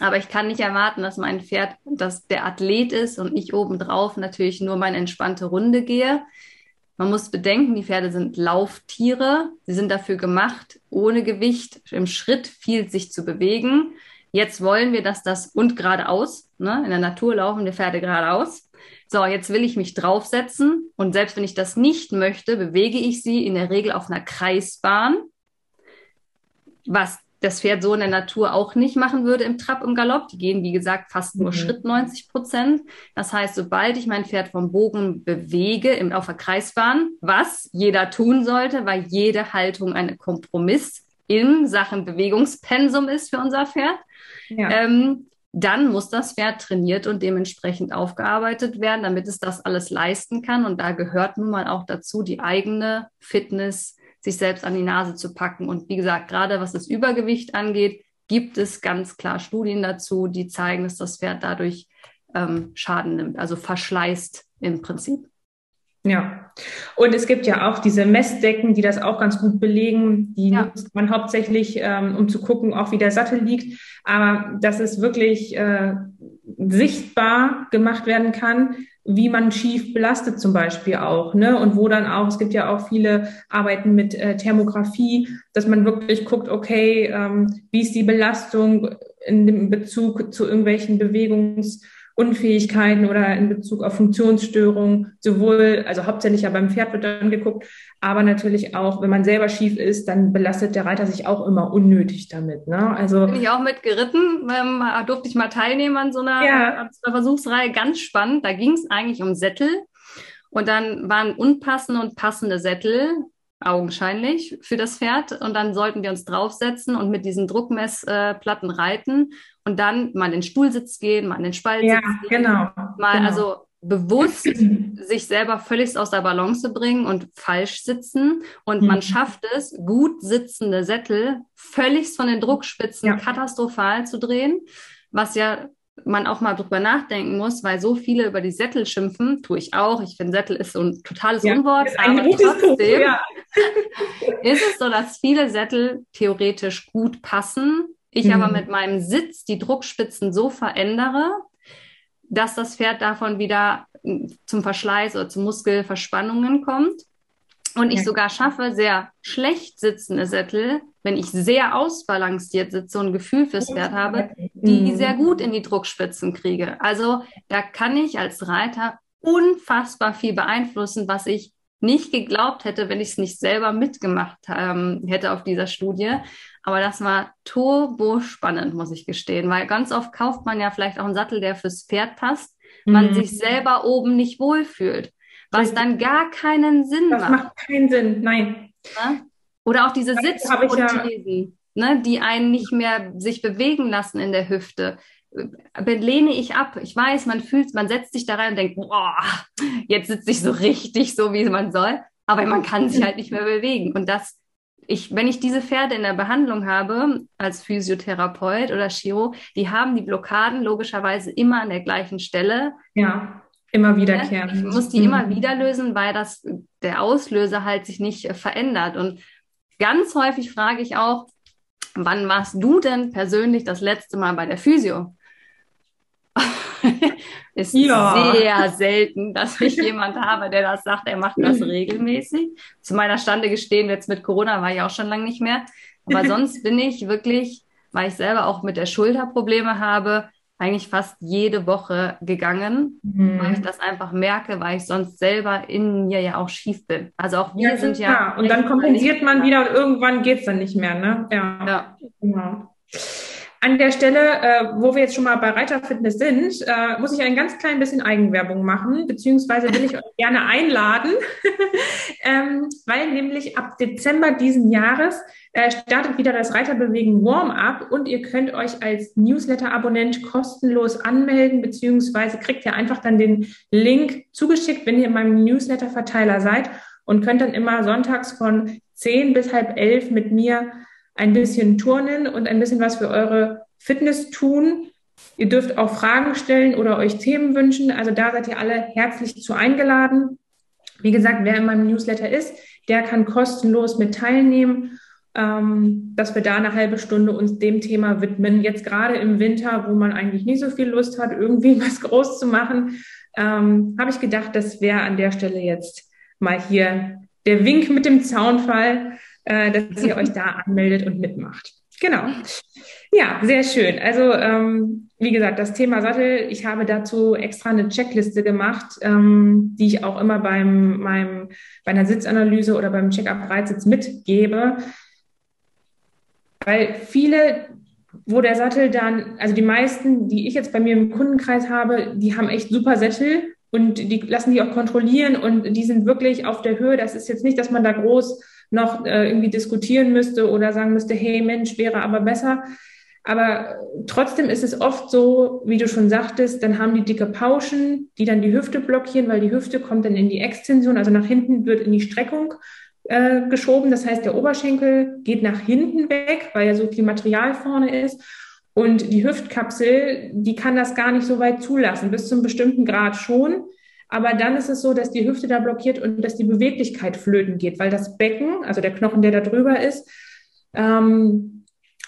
Aber ich kann nicht erwarten, dass mein Pferd, dass der Athlet ist und ich obendrauf natürlich nur meine entspannte Runde gehe. Man muss bedenken, die Pferde sind Lauftiere. Sie sind dafür gemacht, ohne Gewicht im Schritt viel sich zu bewegen. Jetzt wollen wir, dass das und geradeaus, ne? in der Natur laufen die Pferde geradeaus. So, jetzt will ich mich draufsetzen und selbst wenn ich das nicht möchte, bewege ich sie in der Regel auf einer Kreisbahn, was das Pferd so in der Natur auch nicht machen würde im Trab, im Galopp. Die gehen, wie gesagt, fast nur mhm. Schritt 90 Prozent. Das heißt, sobald ich mein Pferd vom Bogen bewege im, auf der Kreisbahn, was jeder tun sollte, weil jede Haltung ein Kompromiss in Sachen Bewegungspensum ist für unser Pferd, ja. ähm, dann muss das Pferd trainiert und dementsprechend aufgearbeitet werden, damit es das alles leisten kann. Und da gehört nun mal auch dazu, die eigene Fitness, sich selbst an die Nase zu packen. Und wie gesagt, gerade was das Übergewicht angeht, gibt es ganz klar Studien dazu, die zeigen, dass das Pferd dadurch ähm, Schaden nimmt, also verschleißt im Prinzip. Ja, und es gibt ja auch diese Messdecken, die das auch ganz gut belegen. Die ja. nutzt man hauptsächlich, ähm, um zu gucken, auch wie der Sattel liegt. Aber dass es wirklich äh, sichtbar gemacht werden kann, wie man schief belastet zum Beispiel auch, ne? Und wo dann auch, es gibt ja auch viele Arbeiten mit äh, Thermografie, dass man wirklich guckt, okay, ähm, wie ist die Belastung, in dem Bezug zu irgendwelchen Bewegungsunfähigkeiten oder in Bezug auf Funktionsstörungen, sowohl, also hauptsächlich ja beim Pferd wird dann geguckt, aber natürlich auch, wenn man selber schief ist, dann belastet der Reiter sich auch immer unnötig damit. Ne? Also bin ich auch mit geritten, ähm, durfte ich mal teilnehmen an so einer, ja. äh, Versuchsreihe, ganz spannend. Da ging es eigentlich um Sättel. Und dann waren unpassende und passende Sättel augenscheinlich für das Pferd. Und dann sollten wir uns draufsetzen und mit diesen Druckmessplatten reiten und dann mal in den Stuhlsitz gehen, mal in den Spaltsitz ja, gehen. Genau, mal genau. also bewusst sich selber völlig aus der Balance bringen und falsch sitzen. Und mhm. man schafft es, gut sitzende Sättel völlig von den Druckspitzen ja. katastrophal zu drehen, was ja man auch mal drüber nachdenken muss, weil so viele über die Sättel schimpfen, tue ich auch. Ich finde, Sättel ist so ein totales ja, Unwort, aber trotzdem ja. ist es so, dass viele Sättel theoretisch gut passen. Ich mhm. aber mit meinem Sitz die Druckspitzen so verändere, dass das Pferd davon wieder zum Verschleiß oder zu Muskelverspannungen kommt. Und ich ja. sogar schaffe, sehr schlecht sitzende Sättel, wenn ich sehr ausbalanciert sitze und ein Gefühl fürs Pferd habe, die mhm. sehr gut in die Druckspitzen kriege. Also da kann ich als Reiter unfassbar viel beeinflussen, was ich nicht geglaubt hätte, wenn ich es nicht selber mitgemacht ähm, hätte auf dieser Studie. Aber das war turbo spannend, muss ich gestehen, weil ganz oft kauft man ja vielleicht auch einen Sattel, der fürs Pferd passt, man mhm. sich selber oben nicht wohlfühlt was dann gar keinen Sinn das macht. Das macht keinen Sinn, nein. Oder auch diese Sitzprothesen, ja. ne, die einen nicht mehr sich bewegen lassen in der Hüfte. Lehne ich ab. Ich weiß, man fühlt, man setzt sich da rein und denkt, boah, jetzt sitze ich so richtig, so wie man soll. Aber man kann sich halt nicht mehr bewegen. Und das, ich, wenn ich diese Pferde in der Behandlung habe, als Physiotherapeut oder Chiro, die haben die Blockaden logischerweise immer an der gleichen Stelle. Ja. Immer wiederkehren. Ich muss die mhm. immer wieder lösen, weil das, der Auslöser halt sich nicht äh, verändert. Und ganz häufig frage ich auch, wann warst du denn persönlich das letzte Mal bei der Physio? ist ja. sehr selten, dass ich jemand habe, der das sagt, er macht das regelmäßig. Zu meiner Stande gestehen, jetzt mit Corona war ich auch schon lange nicht mehr. Aber sonst bin ich wirklich, weil ich selber auch mit der Schulter Probleme habe, eigentlich fast jede Woche gegangen, mhm. weil ich das einfach merke, weil ich sonst selber in mir ja auch schief bin. Also auch wir ja, sind ja. Klar. Und dann kompensiert man wieder und irgendwann geht's dann nicht mehr, ne? Ja. ja. Genau. An der Stelle, äh, wo wir jetzt schon mal bei Reiterfitness sind, äh, muss ich ein ganz klein bisschen Eigenwerbung machen, beziehungsweise will ich euch gerne einladen, ähm, weil nämlich ab Dezember diesen Jahres äh, startet wieder das Reiterbewegen Warm-up und ihr könnt euch als Newsletter-Abonnent kostenlos anmelden, beziehungsweise kriegt ihr einfach dann den Link zugeschickt, wenn ihr in meinem Newsletter-Verteiler seid und könnt dann immer sonntags von 10 bis halb elf mit mir ein bisschen turnen und ein bisschen was für eure Fitness tun. Ihr dürft auch Fragen stellen oder euch Themen wünschen. Also da seid ihr alle herzlich zu eingeladen. Wie gesagt, wer in meinem Newsletter ist, der kann kostenlos mit teilnehmen, ähm, dass wir da eine halbe Stunde uns dem Thema widmen. Jetzt gerade im Winter, wo man eigentlich nicht so viel Lust hat, irgendwie was groß zu machen, ähm, habe ich gedacht, das wäre an der Stelle jetzt mal hier der Wink mit dem Zaunfall äh, dass ihr euch da anmeldet und mitmacht. Genau. Ja, sehr schön. Also ähm, wie gesagt, das Thema Sattel, ich habe dazu extra eine Checkliste gemacht, ähm, die ich auch immer beim meinem, bei einer Sitzanalyse oder beim Check-up Reitsitz mitgebe. Weil viele, wo der Sattel dann, also die meisten, die ich jetzt bei mir im Kundenkreis habe, die haben echt super Sättel und die lassen die auch kontrollieren und die sind wirklich auf der Höhe. Das ist jetzt nicht, dass man da groß noch äh, irgendwie diskutieren müsste oder sagen müsste, hey Mensch, wäre aber besser. Aber trotzdem ist es oft so, wie du schon sagtest, dann haben die dicke Pauschen, die dann die Hüfte blockieren, weil die Hüfte kommt dann in die Extension, also nach hinten wird in die Streckung äh, geschoben. Das heißt, der Oberschenkel geht nach hinten weg, weil ja so viel Material vorne ist. Und die Hüftkapsel, die kann das gar nicht so weit zulassen, bis zum bestimmten Grad schon. Aber dann ist es so, dass die Hüfte da blockiert und dass die Beweglichkeit flöten geht, weil das Becken, also der Knochen, der da drüber ist, ähm,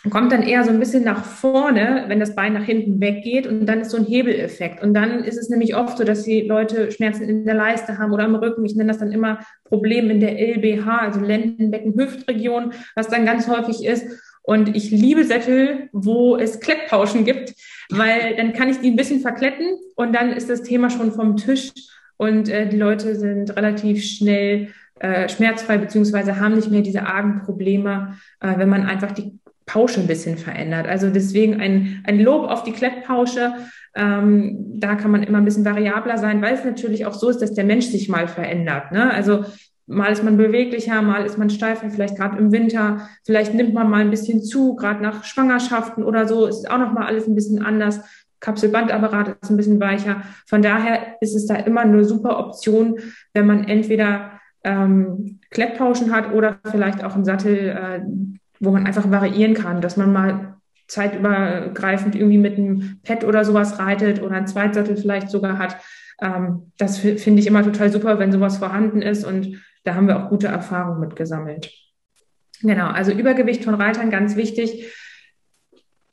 kommt dann eher so ein bisschen nach vorne, wenn das Bein nach hinten weggeht und dann ist so ein Hebeleffekt. Und dann ist es nämlich oft so, dass die Leute Schmerzen in der Leiste haben oder im Rücken. Ich nenne das dann immer Problem in der LBH, also Lendenbecken-Hüftregion, was dann ganz häufig ist. Und ich liebe Sättel, wo es Klettpauschen gibt, weil dann kann ich die ein bisschen verkletten und dann ist das Thema schon vom Tisch und äh, die Leute sind relativ schnell äh, schmerzfrei beziehungsweise haben nicht mehr diese argen Probleme, äh, wenn man einfach die Pausche ein bisschen verändert. Also deswegen ein, ein Lob auf die Klettpausche. Ähm, da kann man immer ein bisschen variabler sein, weil es natürlich auch so ist, dass der Mensch sich mal verändert. Ne? Also mal ist man beweglicher, mal ist man steifer, vielleicht gerade im Winter, vielleicht nimmt man mal ein bisschen zu, gerade nach Schwangerschaften oder so, ist auch noch mal alles ein bisschen anders. Kapselbandapparat ist ein bisschen weicher. Von daher ist es da immer eine super Option, wenn man entweder ähm, Klettpauschen hat oder vielleicht auch einen Sattel, äh, wo man einfach variieren kann, dass man mal zeitübergreifend irgendwie mit einem Pad oder sowas reitet oder einen Zweitsattel vielleicht sogar hat. Ähm, das finde ich immer total super, wenn sowas vorhanden ist und da haben wir auch gute Erfahrungen mit gesammelt. Genau, also Übergewicht von Reitern ganz wichtig.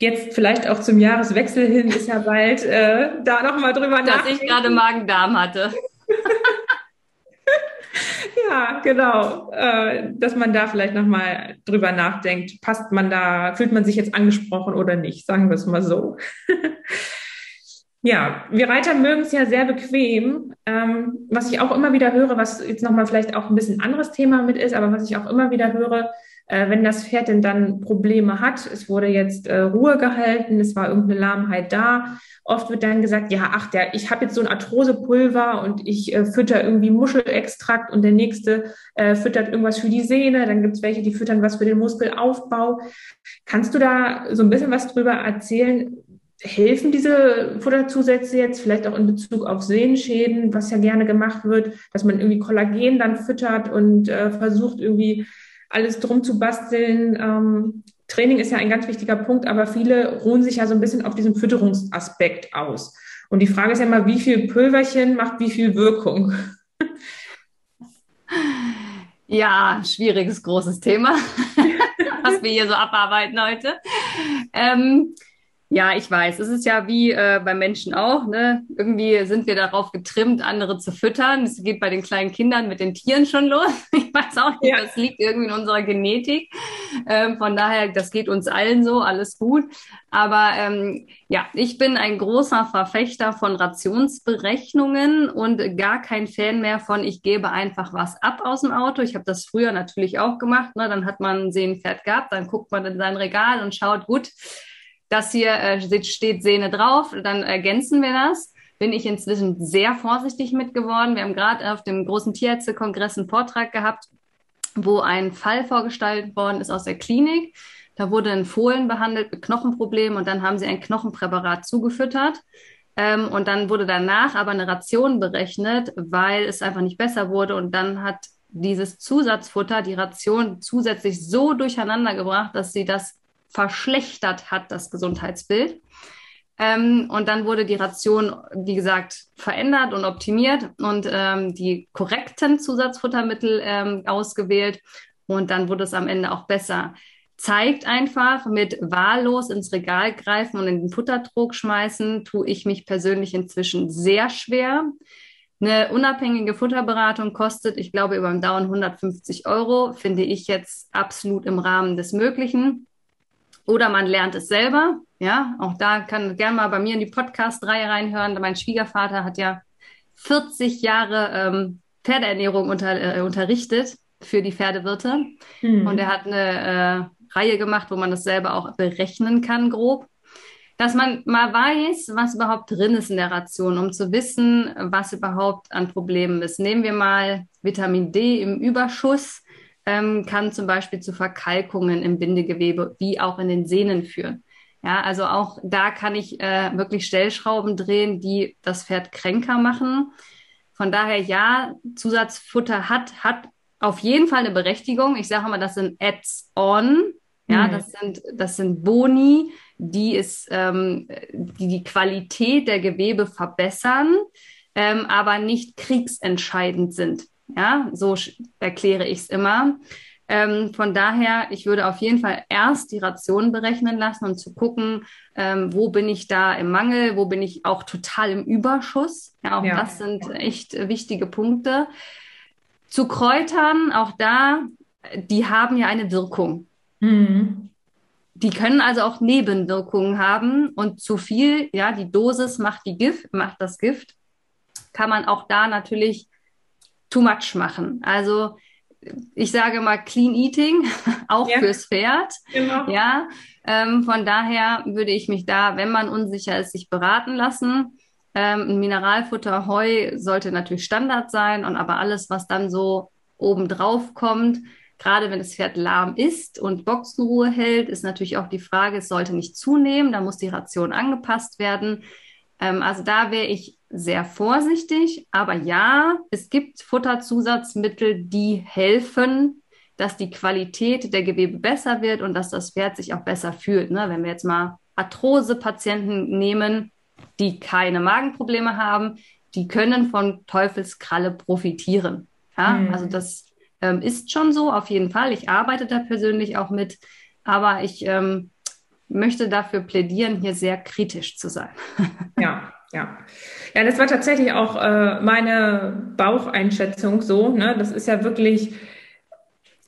Jetzt vielleicht auch zum Jahreswechsel hin ist ja bald äh, da nochmal drüber Dass ich gerade Magen-Darm hatte. ja, genau. Äh, dass man da vielleicht nochmal drüber nachdenkt. Passt man da, fühlt man sich jetzt angesprochen oder nicht? Sagen wir es mal so. ja, wir Reiter mögen es ja sehr bequem. Ähm, was ich auch immer wieder höre, was jetzt nochmal vielleicht auch ein bisschen anderes Thema mit ist, aber was ich auch immer wieder höre, äh, wenn das Pferd denn dann Probleme hat, es wurde jetzt äh, Ruhe gehalten, es war irgendeine Lahmheit da. Oft wird dann gesagt, ja, ach, der, ich habe jetzt so ein Arthrosepulver und ich äh, fütter irgendwie Muschelextrakt und der nächste äh, füttert irgendwas für die Sehne. Dann gibt es welche, die füttern was für den Muskelaufbau. Kannst du da so ein bisschen was drüber erzählen? Helfen diese Futterzusätze jetzt vielleicht auch in Bezug auf Sehenschäden, was ja gerne gemacht wird, dass man irgendwie Kollagen dann füttert und äh, versucht irgendwie alles drum zu basteln. Ähm, Training ist ja ein ganz wichtiger Punkt, aber viele ruhen sich ja so ein bisschen auf diesem Fütterungsaspekt aus. Und die Frage ist ja immer, wie viel Pulverchen macht wie viel Wirkung? Ja, schwieriges, großes Thema, was wir hier so abarbeiten heute. Ähm, ja, ich weiß. Es ist ja wie äh, bei Menschen auch. Ne? Irgendwie sind wir darauf getrimmt, andere zu füttern. Es geht bei den kleinen Kindern mit den Tieren schon los. Ich weiß auch nicht, ja. das liegt irgendwie in unserer Genetik. Ähm, von daher, das geht uns allen so, alles gut. Aber ähm, ja, ich bin ein großer Verfechter von Rationsberechnungen und gar kein Fan mehr von, ich gebe einfach was ab aus dem Auto. Ich habe das früher natürlich auch gemacht. Ne? Dann hat man ein Sehenpferd gehabt, dann guckt man in sein Regal und schaut, gut, das hier äh, steht Sehne drauf, dann ergänzen wir das. Bin ich inzwischen sehr vorsichtig mit geworden. Wir haben gerade auf dem großen Tierärztekongress einen Vortrag gehabt, wo ein Fall vorgestellt worden ist aus der Klinik. Da wurde ein Fohlen behandelt mit Knochenproblemen und dann haben sie ein Knochenpräparat zugefüttert. Ähm, und dann wurde danach aber eine Ration berechnet, weil es einfach nicht besser wurde. Und dann hat dieses Zusatzfutter die Ration zusätzlich so durcheinander gebracht, dass sie das verschlechtert hat, das Gesundheitsbild. Ähm, und dann wurde die Ration, wie gesagt, verändert und optimiert und ähm, die korrekten Zusatzfuttermittel ähm, ausgewählt. Und dann wurde es am Ende auch besser. Zeigt einfach, mit wahllos ins Regal greifen und in den Futtertrog schmeißen, tue ich mich persönlich inzwischen sehr schwer. Eine unabhängige Futterberatung kostet, ich glaube, über den Daumen 150 Euro, finde ich jetzt absolut im Rahmen des Möglichen. Oder man lernt es selber. Ja, auch da kann gerne mal bei mir in die Podcast-Reihe reinhören. Mein Schwiegervater hat ja 40 Jahre ähm, Pferdeernährung unter, äh, unterrichtet für die Pferdewirte. Mhm. Und er hat eine äh, Reihe gemacht, wo man das selber auch berechnen kann, grob. Dass man mal weiß, was überhaupt drin ist in der Ration, um zu wissen, was überhaupt an Problemen ist. Nehmen wir mal Vitamin D im Überschuss ähm, kann zum Beispiel zu Verkalkungen im Bindegewebe wie auch in den Sehnen führen. Ja, also auch da kann ich äh, wirklich Stellschrauben drehen, die das Pferd kränker machen. Von daher ja, Zusatzfutter hat, hat auf jeden Fall eine Berechtigung. Ich sage immer, das sind Ads-on. Ja, mhm. das sind, das sind Boni, die ist, ähm, die die Qualität der Gewebe verbessern, ähm, aber nicht kriegsentscheidend sind. Ja, so erkläre ich es immer. Ähm, von daher, ich würde auf jeden Fall erst die Ration berechnen lassen und zu gucken, ähm, wo bin ich da im Mangel, wo bin ich auch total im Überschuss. Ja, auch ja. das sind echt wichtige Punkte. Zu Kräutern, auch da, die haben ja eine Wirkung. Mhm. die können also auch Nebenwirkungen haben und zu viel, ja, die Dosis macht die Gift, macht das Gift, kann man auch da natürlich too much machen. Also ich sage mal Clean Eating, auch ja. fürs Pferd. Genau. Ja, ähm, von daher würde ich mich da, wenn man unsicher ist, sich beraten lassen. Ähm, Mineralfutter Heu sollte natürlich Standard sein und aber alles, was dann so obendrauf kommt, gerade wenn das Pferd lahm ist und Boxenruhe hält, ist natürlich auch die Frage, es sollte nicht zunehmen, da muss die Ration angepasst werden. Ähm, also da wäre ich sehr vorsichtig, aber ja, es gibt Futterzusatzmittel, die helfen, dass die Qualität der Gewebe besser wird und dass das Pferd sich auch besser fühlt. Ne? Wenn wir jetzt mal Arthrose-Patienten nehmen, die keine Magenprobleme haben, die können von Teufelskralle profitieren. Ja? Mhm. Also das ähm, ist schon so, auf jeden Fall. Ich arbeite da persönlich auch mit, aber ich ähm, möchte dafür plädieren, hier sehr kritisch zu sein. Ja, ja. Ja, das war tatsächlich auch äh, meine Baucheinschätzung so. Ne? Das ist ja wirklich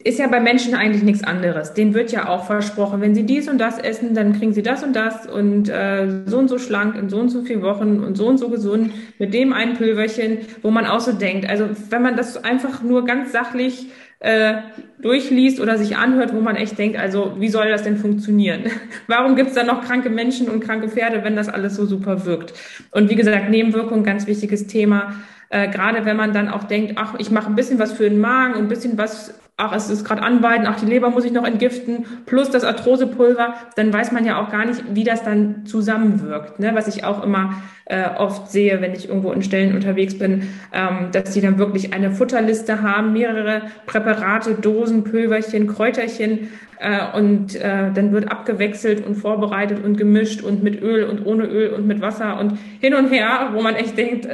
ist ja bei Menschen eigentlich nichts anderes. Denen wird ja auch versprochen, wenn sie dies und das essen, dann kriegen sie das und das und äh, so und so schlank in so und so vielen Wochen und so und so gesund mit dem ein Pülverchen, wo man auch so denkt. Also wenn man das einfach nur ganz sachlich äh, durchliest oder sich anhört, wo man echt denkt, also wie soll das denn funktionieren? Warum gibt es da noch kranke Menschen und kranke Pferde, wenn das alles so super wirkt? Und wie gesagt, Nebenwirkung, ganz wichtiges Thema. Äh, gerade wenn man dann auch denkt, ach, ich mache ein bisschen was für den Magen ein bisschen was ach, es ist gerade anweiden, ach, die Leber muss ich noch entgiften, plus das Arthrosepulver, dann weiß man ja auch gar nicht, wie das dann zusammenwirkt. Ne? Was ich auch immer äh, oft sehe, wenn ich irgendwo in Stellen unterwegs bin, ähm, dass die dann wirklich eine Futterliste haben, mehrere Präparate, Dosen, Pülverchen, Kräuterchen äh, und äh, dann wird abgewechselt und vorbereitet und gemischt und mit Öl und ohne Öl und mit Wasser und hin und her, wo man echt denkt,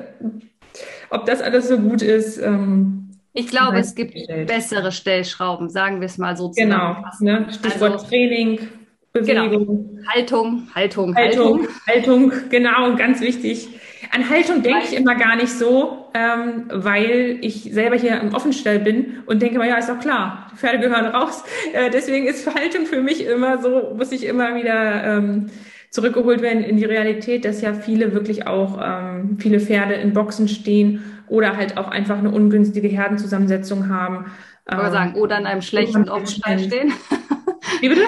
ob das alles so gut ist. Ähm, ich glaube, es gibt gestellt. bessere Stellschrauben, sagen wir es mal so. Genau, ne? Stichwort also, Training, Bewegung. Genau. Haltung, Haltung, Haltung. Haltung, genau, ganz wichtig. An Haltung denke ich immer gar nicht so, ähm, weil ich selber hier im Offenstall bin und denke mal, ja, ist doch klar, die Pferde gehören raus. Äh, deswegen ist Haltung für mich immer so, muss ich immer wieder ähm, zurückgeholt werden in die Realität, dass ja viele wirklich auch, ähm, viele Pferde in Boxen stehen oder halt auch einfach eine ungünstige Herdenzusammensetzung haben. Ich würde sagen, oder in einem schlechten Offenstall stehen. Wie bitte?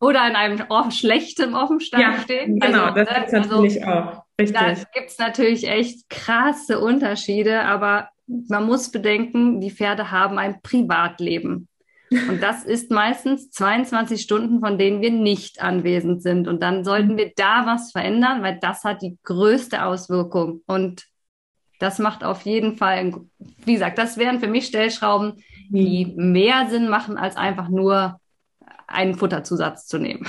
Oder in einem schlechten Offenstall ja, stehen. Genau, also, das ne, gibt es natürlich also, auch. Richtig. Da gibt es natürlich echt krasse Unterschiede, aber man muss bedenken, die Pferde haben ein Privatleben. Und das ist meistens 22 Stunden, von denen wir nicht anwesend sind. Und dann sollten wir da was verändern, weil das hat die größte Auswirkung. Und das macht auf jeden Fall, wie gesagt, das wären für mich Stellschrauben, die mehr Sinn machen, als einfach nur einen Futterzusatz zu nehmen.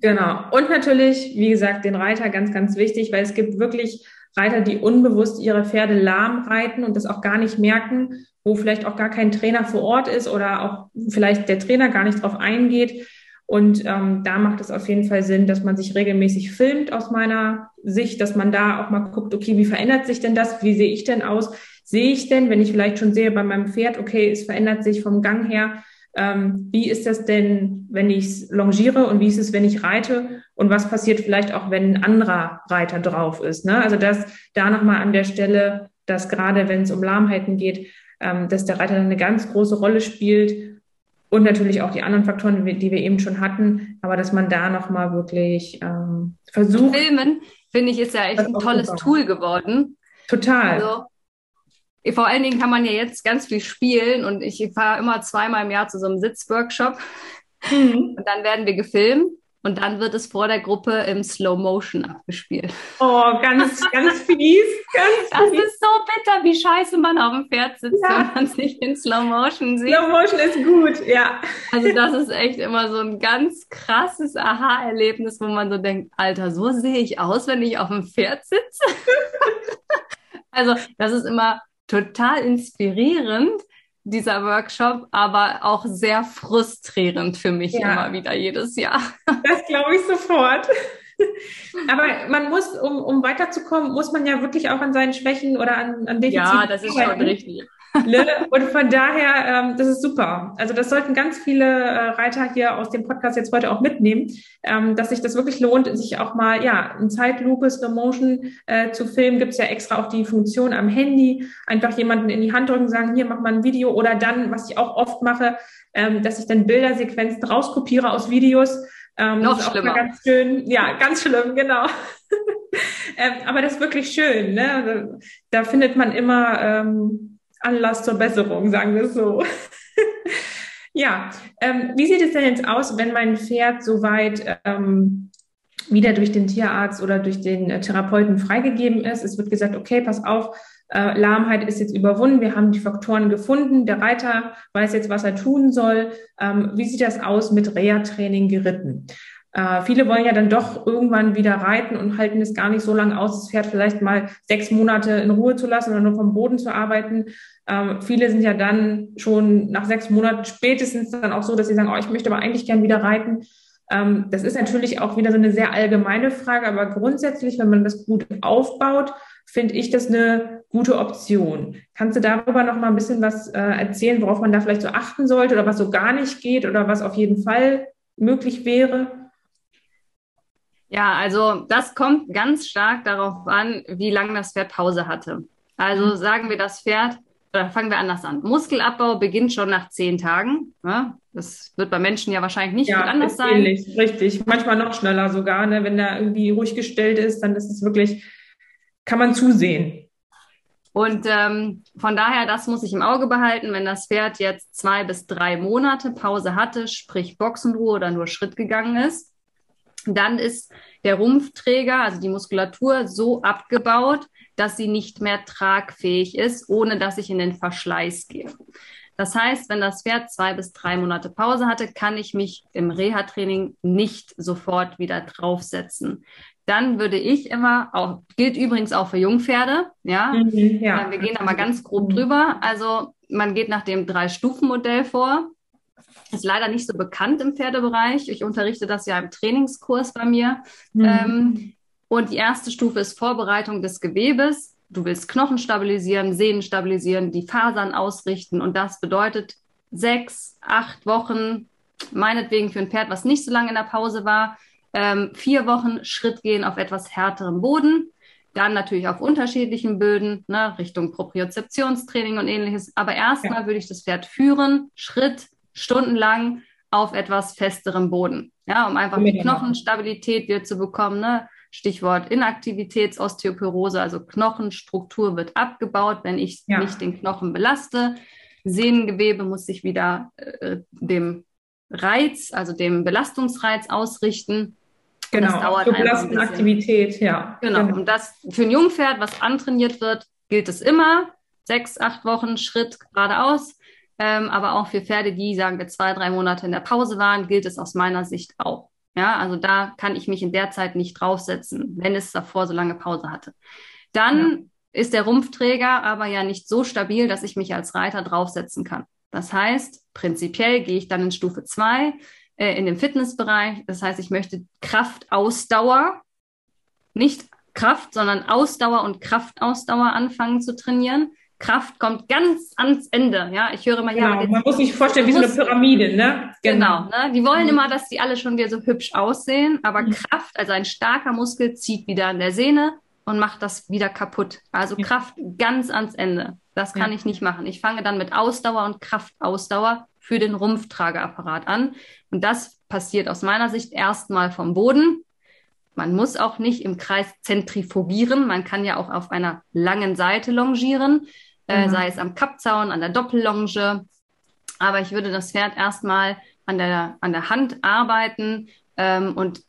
Genau. Und natürlich, wie gesagt, den Reiter ganz, ganz wichtig, weil es gibt wirklich Reiter, die unbewusst ihre Pferde lahm reiten und das auch gar nicht merken, wo vielleicht auch gar kein Trainer vor Ort ist oder auch vielleicht der Trainer gar nicht drauf eingeht. Und ähm, da macht es auf jeden Fall Sinn, dass man sich regelmäßig filmt aus meiner Sicht, dass man da auch mal guckt, okay, wie verändert sich denn das? Wie sehe ich denn aus? Sehe ich denn, wenn ich vielleicht schon sehe bei meinem Pferd, okay, es verändert sich vom Gang her, ähm, wie ist das denn, wenn ich longiere und wie ist es, wenn ich reite? Und was passiert vielleicht auch, wenn ein anderer Reiter drauf ist? Ne? Also das da nochmal an der Stelle, dass gerade wenn es um Lahmheiten geht, ähm, dass der Reiter eine ganz große Rolle spielt und natürlich auch die anderen Faktoren, die wir eben schon hatten, aber dass man da nochmal wirklich ähm, versucht. Filmen, finde ich, ist ja echt ein tolles Tool geworden. Total. Also, vor allen Dingen kann man ja jetzt ganz viel spielen und ich fahre immer zweimal im Jahr zu so einem Sitzworkshop mhm. und dann werden wir gefilmt und dann wird es vor der Gruppe im Slow Motion abgespielt. Oh, ganz, ganz fies. Ganz das fies. ist so bitter, wie scheiße man auf dem Pferd sitzt, ja. wenn man sich in Slow Motion sieht. Slow Motion ist gut, ja. Also das ist echt immer so ein ganz krasses Aha-Erlebnis, wo man so denkt, Alter, so sehe ich aus, wenn ich auf dem Pferd sitze. also das ist immer total inspirierend, dieser Workshop, aber auch sehr frustrierend für mich ja. immer wieder jedes Jahr. Das glaube ich sofort. Aber man muss, um, um weiterzukommen, muss man ja wirklich auch an seinen Schwächen oder an, an Defiziten Ja, das ist schon richtig. Ne? Und von daher, ähm, das ist super. Also das sollten ganz viele äh, Reiter hier aus dem Podcast jetzt heute auch mitnehmen, ähm, dass sich das wirklich lohnt, sich auch mal, ja, in Zeitlupe, Slow Motion äh, zu filmen. Gibt es ja extra auch die Funktion am Handy. Einfach jemanden in die Hand drücken, sagen, hier, mach mal ein Video. Oder dann, was ich auch oft mache, ähm, dass ich dann Bildersequenzen rauskopiere aus Videos. Ähm, Noch schlimmer. Ganz schön, ja, ganz schlimm, genau. ähm, aber das ist wirklich schön. Ne? Also, da findet man immer ähm, Anlass zur Besserung, sagen wir es so. ja, ähm, wie sieht es denn jetzt aus, wenn mein Pferd soweit ähm, wieder durch den Tierarzt oder durch den äh, Therapeuten freigegeben ist? Es wird gesagt, okay, pass auf, äh, Lahmheit ist jetzt überwunden, wir haben die Faktoren gefunden, der Reiter weiß jetzt, was er tun soll. Ähm, wie sieht das aus mit Reha-Training geritten? Äh, viele wollen ja dann doch irgendwann wieder reiten und halten es gar nicht so lange aus, das Pferd vielleicht mal sechs Monate in Ruhe zu lassen oder nur vom Boden zu arbeiten. Ähm, viele sind ja dann schon nach sechs Monaten spätestens dann auch so, dass sie sagen, oh, ich möchte aber eigentlich gern wieder reiten. Ähm, das ist natürlich auch wieder so eine sehr allgemeine Frage, aber grundsätzlich, wenn man das gut aufbaut, finde ich das eine gute Option. Kannst du darüber noch mal ein bisschen was äh, erzählen, worauf man da vielleicht so achten sollte oder was so gar nicht geht oder was auf jeden Fall möglich wäre? Ja, also das kommt ganz stark darauf an, wie lange das Pferd Pause hatte. Also mhm. sagen wir das Pferd, oder fangen wir anders an. Muskelabbau beginnt schon nach zehn Tagen. Ja, das wird bei Menschen ja wahrscheinlich nicht ja, anders sein. Ähnlich, richtig. Manchmal noch schneller sogar. Ne? Wenn der irgendwie ruhig gestellt ist, dann ist es wirklich, kann man zusehen. Und ähm, von daher, das muss ich im Auge behalten, wenn das Pferd jetzt zwei bis drei Monate Pause hatte, sprich Boxenruhe oder nur Schritt gegangen ist, dann ist der Rumpfträger, also die Muskulatur, so abgebaut, dass sie nicht mehr tragfähig ist, ohne dass ich in den Verschleiß gehe. Das heißt, wenn das Pferd zwei bis drei Monate Pause hatte, kann ich mich im Reha-Training nicht sofort wieder draufsetzen. Dann würde ich immer, auch, gilt übrigens auch für Jungpferde, ja, mhm, ja. wir gehen da mal ganz grob drüber. Also man geht nach dem Drei-Stufen-Modell vor. Ist leider nicht so bekannt im Pferdebereich. Ich unterrichte das ja im Trainingskurs bei mir. Mhm. Ähm, und die erste Stufe ist Vorbereitung des Gewebes. Du willst Knochen stabilisieren, Sehnen stabilisieren, die Fasern ausrichten. Und das bedeutet sechs, acht Wochen, meinetwegen für ein Pferd, was nicht so lange in der Pause war, ähm, vier Wochen Schritt gehen auf etwas härterem Boden. Dann natürlich auf unterschiedlichen Böden, ne, Richtung Propriozeptionstraining und ähnliches. Aber erstmal ja. würde ich das Pferd führen, Schritt, stundenlang auf etwas festerem Boden. Ja, um einfach die Knochenstabilität wieder zu bekommen. Ne? Stichwort Inaktivitätsosteoporose, also Knochenstruktur wird abgebaut, wenn ich ja. nicht den Knochen belaste. Sehnengewebe muss sich wieder äh, dem Reiz, also dem Belastungsreiz ausrichten. Genau, das dauert für Aktivität, ja. Genau. genau. Und das für ein Jungpferd, was antrainiert wird, gilt es immer. Sechs, acht Wochen Schritt geradeaus. Ähm, aber auch für Pferde, die, sagen wir, zwei, drei Monate in der Pause waren, gilt es aus meiner Sicht auch. Ja, also da kann ich mich in der Zeit nicht draufsetzen, wenn es davor so lange Pause hatte. Dann ja. ist der Rumpfträger aber ja nicht so stabil, dass ich mich als Reiter draufsetzen kann. Das heißt, prinzipiell gehe ich dann in Stufe zwei äh, in den Fitnessbereich. Das heißt, ich möchte Kraftausdauer, nicht Kraft, sondern Ausdauer und Kraftausdauer anfangen zu trainieren. Kraft kommt ganz ans Ende. Ja, ich höre mal, ja, genau. man muss sich vorstellen, wie so eine Pyramide, ne? Genau. genau ne? Die wollen immer, dass die alle schon wieder so hübsch aussehen, aber mhm. Kraft, also ein starker Muskel, zieht wieder an der Sehne und macht das wieder kaputt. Also ja. Kraft ganz ans Ende. Das kann ja. ich nicht machen. Ich fange dann mit Ausdauer und Kraftausdauer für den Rumpftrageapparat an. Und das passiert aus meiner Sicht erstmal vom Boden. Man muss auch nicht im Kreis zentrifugieren. Man kann ja auch auf einer langen Seite longieren, äh, mhm. sei es am Kappzaun, an der Doppellonge. Aber ich würde das Pferd erstmal an der, an der Hand arbeiten ähm, und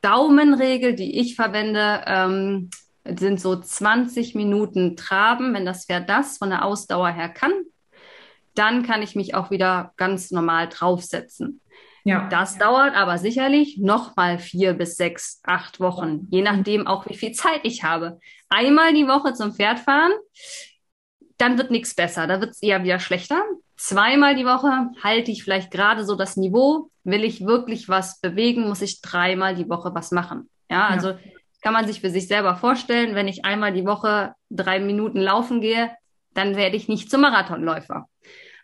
Daumenregel, die ich verwende, ähm, sind so 20 Minuten Traben. Wenn das Pferd das von der Ausdauer her kann, dann kann ich mich auch wieder ganz normal draufsetzen. Ja. Das dauert aber sicherlich noch mal vier bis sechs, acht Wochen, je nachdem auch, wie viel Zeit ich habe. Einmal die Woche zum Pferd fahren, dann wird nichts besser, da wird es eher wieder schlechter. Zweimal die Woche halte ich vielleicht gerade so das Niveau. Will ich wirklich was bewegen, muss ich dreimal die Woche was machen. Ja, also ja. kann man sich für sich selber vorstellen, wenn ich einmal die Woche drei Minuten laufen gehe, dann werde ich nicht zum Marathonläufer.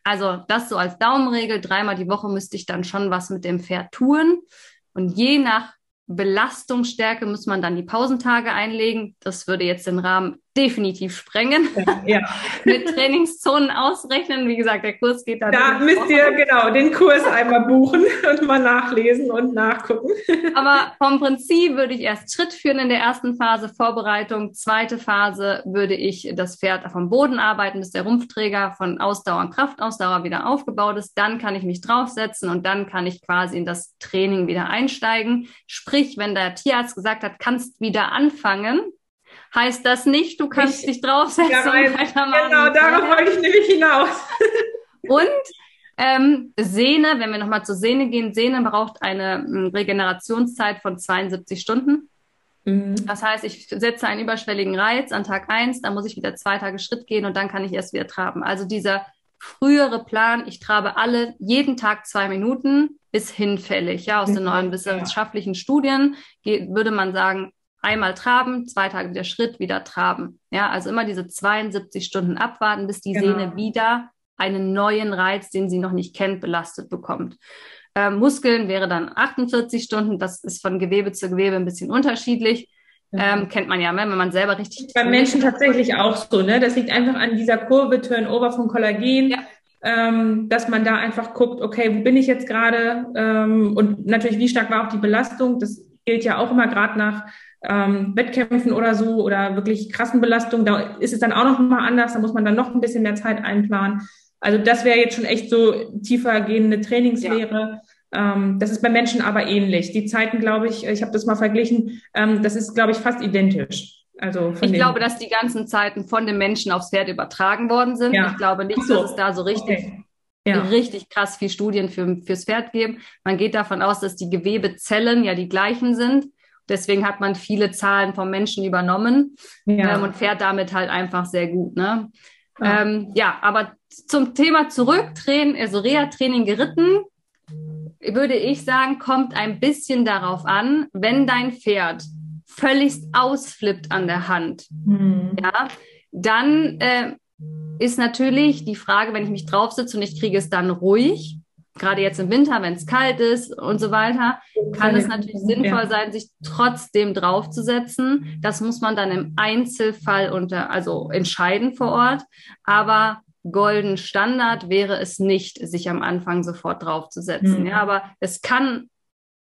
Also das so als Daumenregel, dreimal die Woche müsste ich dann schon was mit dem Pferd tun. Und je nach Belastungsstärke muss man dann die Pausentage einlegen. Das würde jetzt den Rahmen definitiv sprengen. Ja. Mit Trainingszonen ausrechnen. Wie gesagt, der Kurs geht da. Da müsst ihr genau den Kurs einmal buchen und mal nachlesen und nachgucken. Aber vom Prinzip würde ich erst Schritt führen in der ersten Phase, Vorbereitung. Zweite Phase würde ich das Pferd vom Boden arbeiten, bis der Rumpfträger von Ausdauer und Kraftausdauer wieder aufgebaut ist. Dann kann ich mich draufsetzen und dann kann ich quasi in das Training wieder einsteigen. Sprich, wenn der Tierarzt gesagt hat, kannst wieder anfangen, heißt das nicht, du kannst ich, dich draufsetzen ja, und weitermachen. Genau, darauf wollte ich nämlich hinaus. und ähm, Sehne, wenn wir nochmal zur Sehne gehen, Sehne braucht eine hm, Regenerationszeit von 72 Stunden. Mhm. Das heißt, ich setze einen überschwelligen Reiz an Tag eins, dann muss ich wieder zwei Tage Schritt gehen und dann kann ich erst wieder traben. Also dieser frühere Plan, ich trabe alle jeden Tag zwei Minuten, ist hinfällig. Ja, aus den neuen wissenschaftlichen Studien würde man sagen, einmal traben, zwei Tage wieder Schritt, wieder traben. Ja, also immer diese 72 Stunden abwarten, bis die genau. Sehne wieder einen neuen Reiz, den sie noch nicht kennt, belastet bekommt. Äh, Muskeln wäre dann 48 Stunden. Das ist von Gewebe zu Gewebe ein bisschen unterschiedlich. Ähm, kennt man ja, ne, wenn man selber richtig. Beim Menschen tatsächlich auch so, ne? Das liegt einfach an dieser Kurve Turnover von Kollagen. Ja. Ähm, dass man da einfach guckt, okay, wo bin ich jetzt gerade? Ähm, und natürlich, wie stark war auch die Belastung? Das gilt ja auch immer gerade nach ähm, Wettkämpfen oder so oder wirklich krassen Belastungen, da ist es dann auch noch mal anders, da muss man dann noch ein bisschen mehr Zeit einplanen. Also das wäre jetzt schon echt so tiefer gehende Trainingslehre. Ja. Ähm, das ist bei Menschen aber ähnlich. Die Zeiten, glaube ich, ich habe das mal verglichen, ähm, das ist, glaube ich, fast identisch. Also ich glaube, dass die ganzen Zeiten von den Menschen aufs Pferd übertragen worden sind. Ja. Ich glaube nicht, so. dass es da so richtig, okay. ja. richtig krass viel Studien für, fürs Pferd geben. Man geht davon aus, dass die Gewebezellen ja die gleichen sind. Deswegen hat man viele Zahlen vom Menschen übernommen ja. ähm, und fährt damit halt einfach sehr gut. Ne? Ja. Ähm, ja, aber zum Thema zurück, Training, also Reha-Training geritten, würde ich sagen, kommt ein bisschen darauf an, wenn dein Pferd völlig ausflippt an der Hand, mhm. ja, dann äh, ist natürlich die Frage, wenn ich mich drauf sitze und ich kriege es dann ruhig, gerade jetzt im Winter, wenn es kalt ist und so weiter, kann es natürlich sinnvoll sein, sich trotzdem draufzusetzen. Das muss man dann im Einzelfall unter, also entscheiden vor Ort. Aber Golden Standard wäre es nicht, sich am Anfang sofort draufzusetzen. Mhm. Ja, aber es kann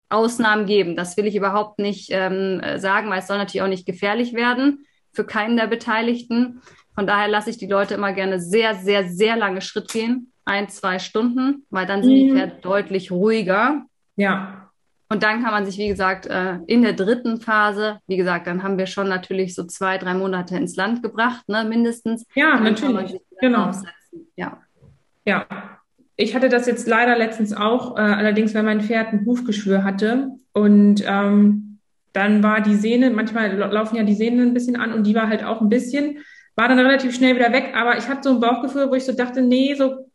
Ausnahmen geben. Das will ich überhaupt nicht ähm, sagen, weil es soll natürlich auch nicht gefährlich werden für keinen der Beteiligten. Von daher lasse ich die Leute immer gerne sehr, sehr, sehr lange Schritt gehen ein, zwei Stunden, weil dann sind mhm. die Pferde deutlich ruhiger. Ja. Und dann kann man sich, wie gesagt, äh, in der dritten Phase, wie gesagt, dann haben wir schon natürlich so zwei, drei Monate ins Land gebracht, ne, mindestens. Ja, dann natürlich. genau. Ja. Ja. Ich hatte das jetzt leider letztens auch, äh, allerdings, weil mein Pferd ein Hufgeschwür hatte und ähm, dann war die Sehne, manchmal laufen ja die Sehnen ein bisschen an und die war halt auch ein bisschen, war dann relativ schnell wieder weg, aber ich hatte so ein Bauchgefühl, wo ich so dachte, nee, so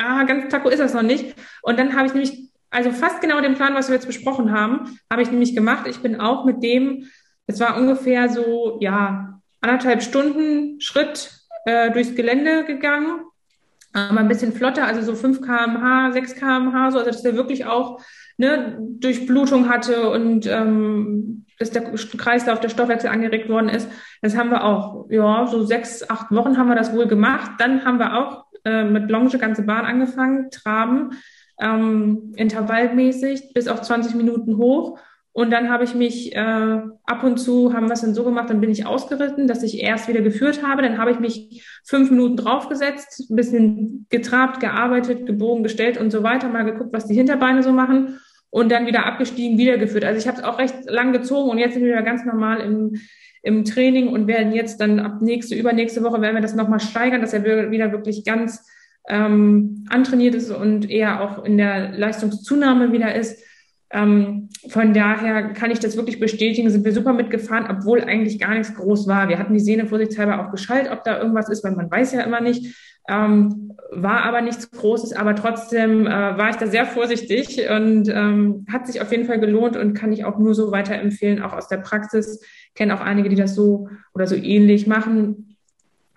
ah, ganz Taco ist das noch nicht. Und dann habe ich nämlich, also fast genau den Plan, was wir jetzt besprochen haben, habe ich nämlich gemacht. Ich bin auch mit dem, es war ungefähr so, ja, anderthalb Stunden Schritt äh, durchs Gelände gegangen. Aber ein bisschen flotter, also so 5 kmh, 6 kmh, so, also dass der wirklich auch ne, Durchblutung hatte und ähm, dass der Kreislauf, der Stoffwechsel angeregt worden ist. Das haben wir auch, ja, so sechs, acht Wochen haben wir das wohl gemacht. Dann haben wir auch äh, mit Longe ganze Bahn angefangen, Traben, ähm, intervallmäßig bis auf 20 Minuten hoch. Und dann habe ich mich äh, ab und zu, haben wir es dann so gemacht, dann bin ich ausgeritten, dass ich erst wieder geführt habe. Dann habe ich mich fünf Minuten draufgesetzt, ein bisschen getrabt, gearbeitet, gebogen, gestellt und so weiter, mal geguckt, was die Hinterbeine so machen und dann wieder abgestiegen, wieder geführt. Also ich habe es auch recht lang gezogen und jetzt sind wir wieder ganz normal im, im Training und werden jetzt dann ab nächste, übernächste Woche werden wir das nochmal steigern, dass er wieder wirklich ganz ähm, antrainiert ist und eher auch in der Leistungszunahme wieder ist. Ähm, von daher kann ich das wirklich bestätigen, sind wir super mitgefahren, obwohl eigentlich gar nichts groß war. Wir hatten die Sehne vorsichtshalber auch geschaltet, ob da irgendwas ist, weil man weiß ja immer nicht. Ähm, war aber nichts Großes, aber trotzdem äh, war ich da sehr vorsichtig und ähm, hat sich auf jeden Fall gelohnt und kann ich auch nur so weiterempfehlen, auch aus der Praxis. Kenne auch einige, die das so oder so ähnlich machen.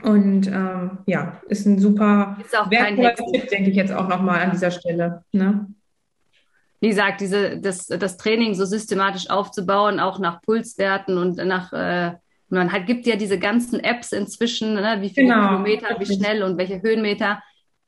Und ähm, ja, ist ein super ist auch kein Tipp, denke ich jetzt auch nochmal an dieser Stelle. Ne? Wie gesagt, diese, das, das Training so systematisch aufzubauen, auch nach Pulswerten und nach, äh, man hat, gibt ja diese ganzen Apps inzwischen, ne, wie viele genau. Kilometer, wie schnell und welche Höhenmeter.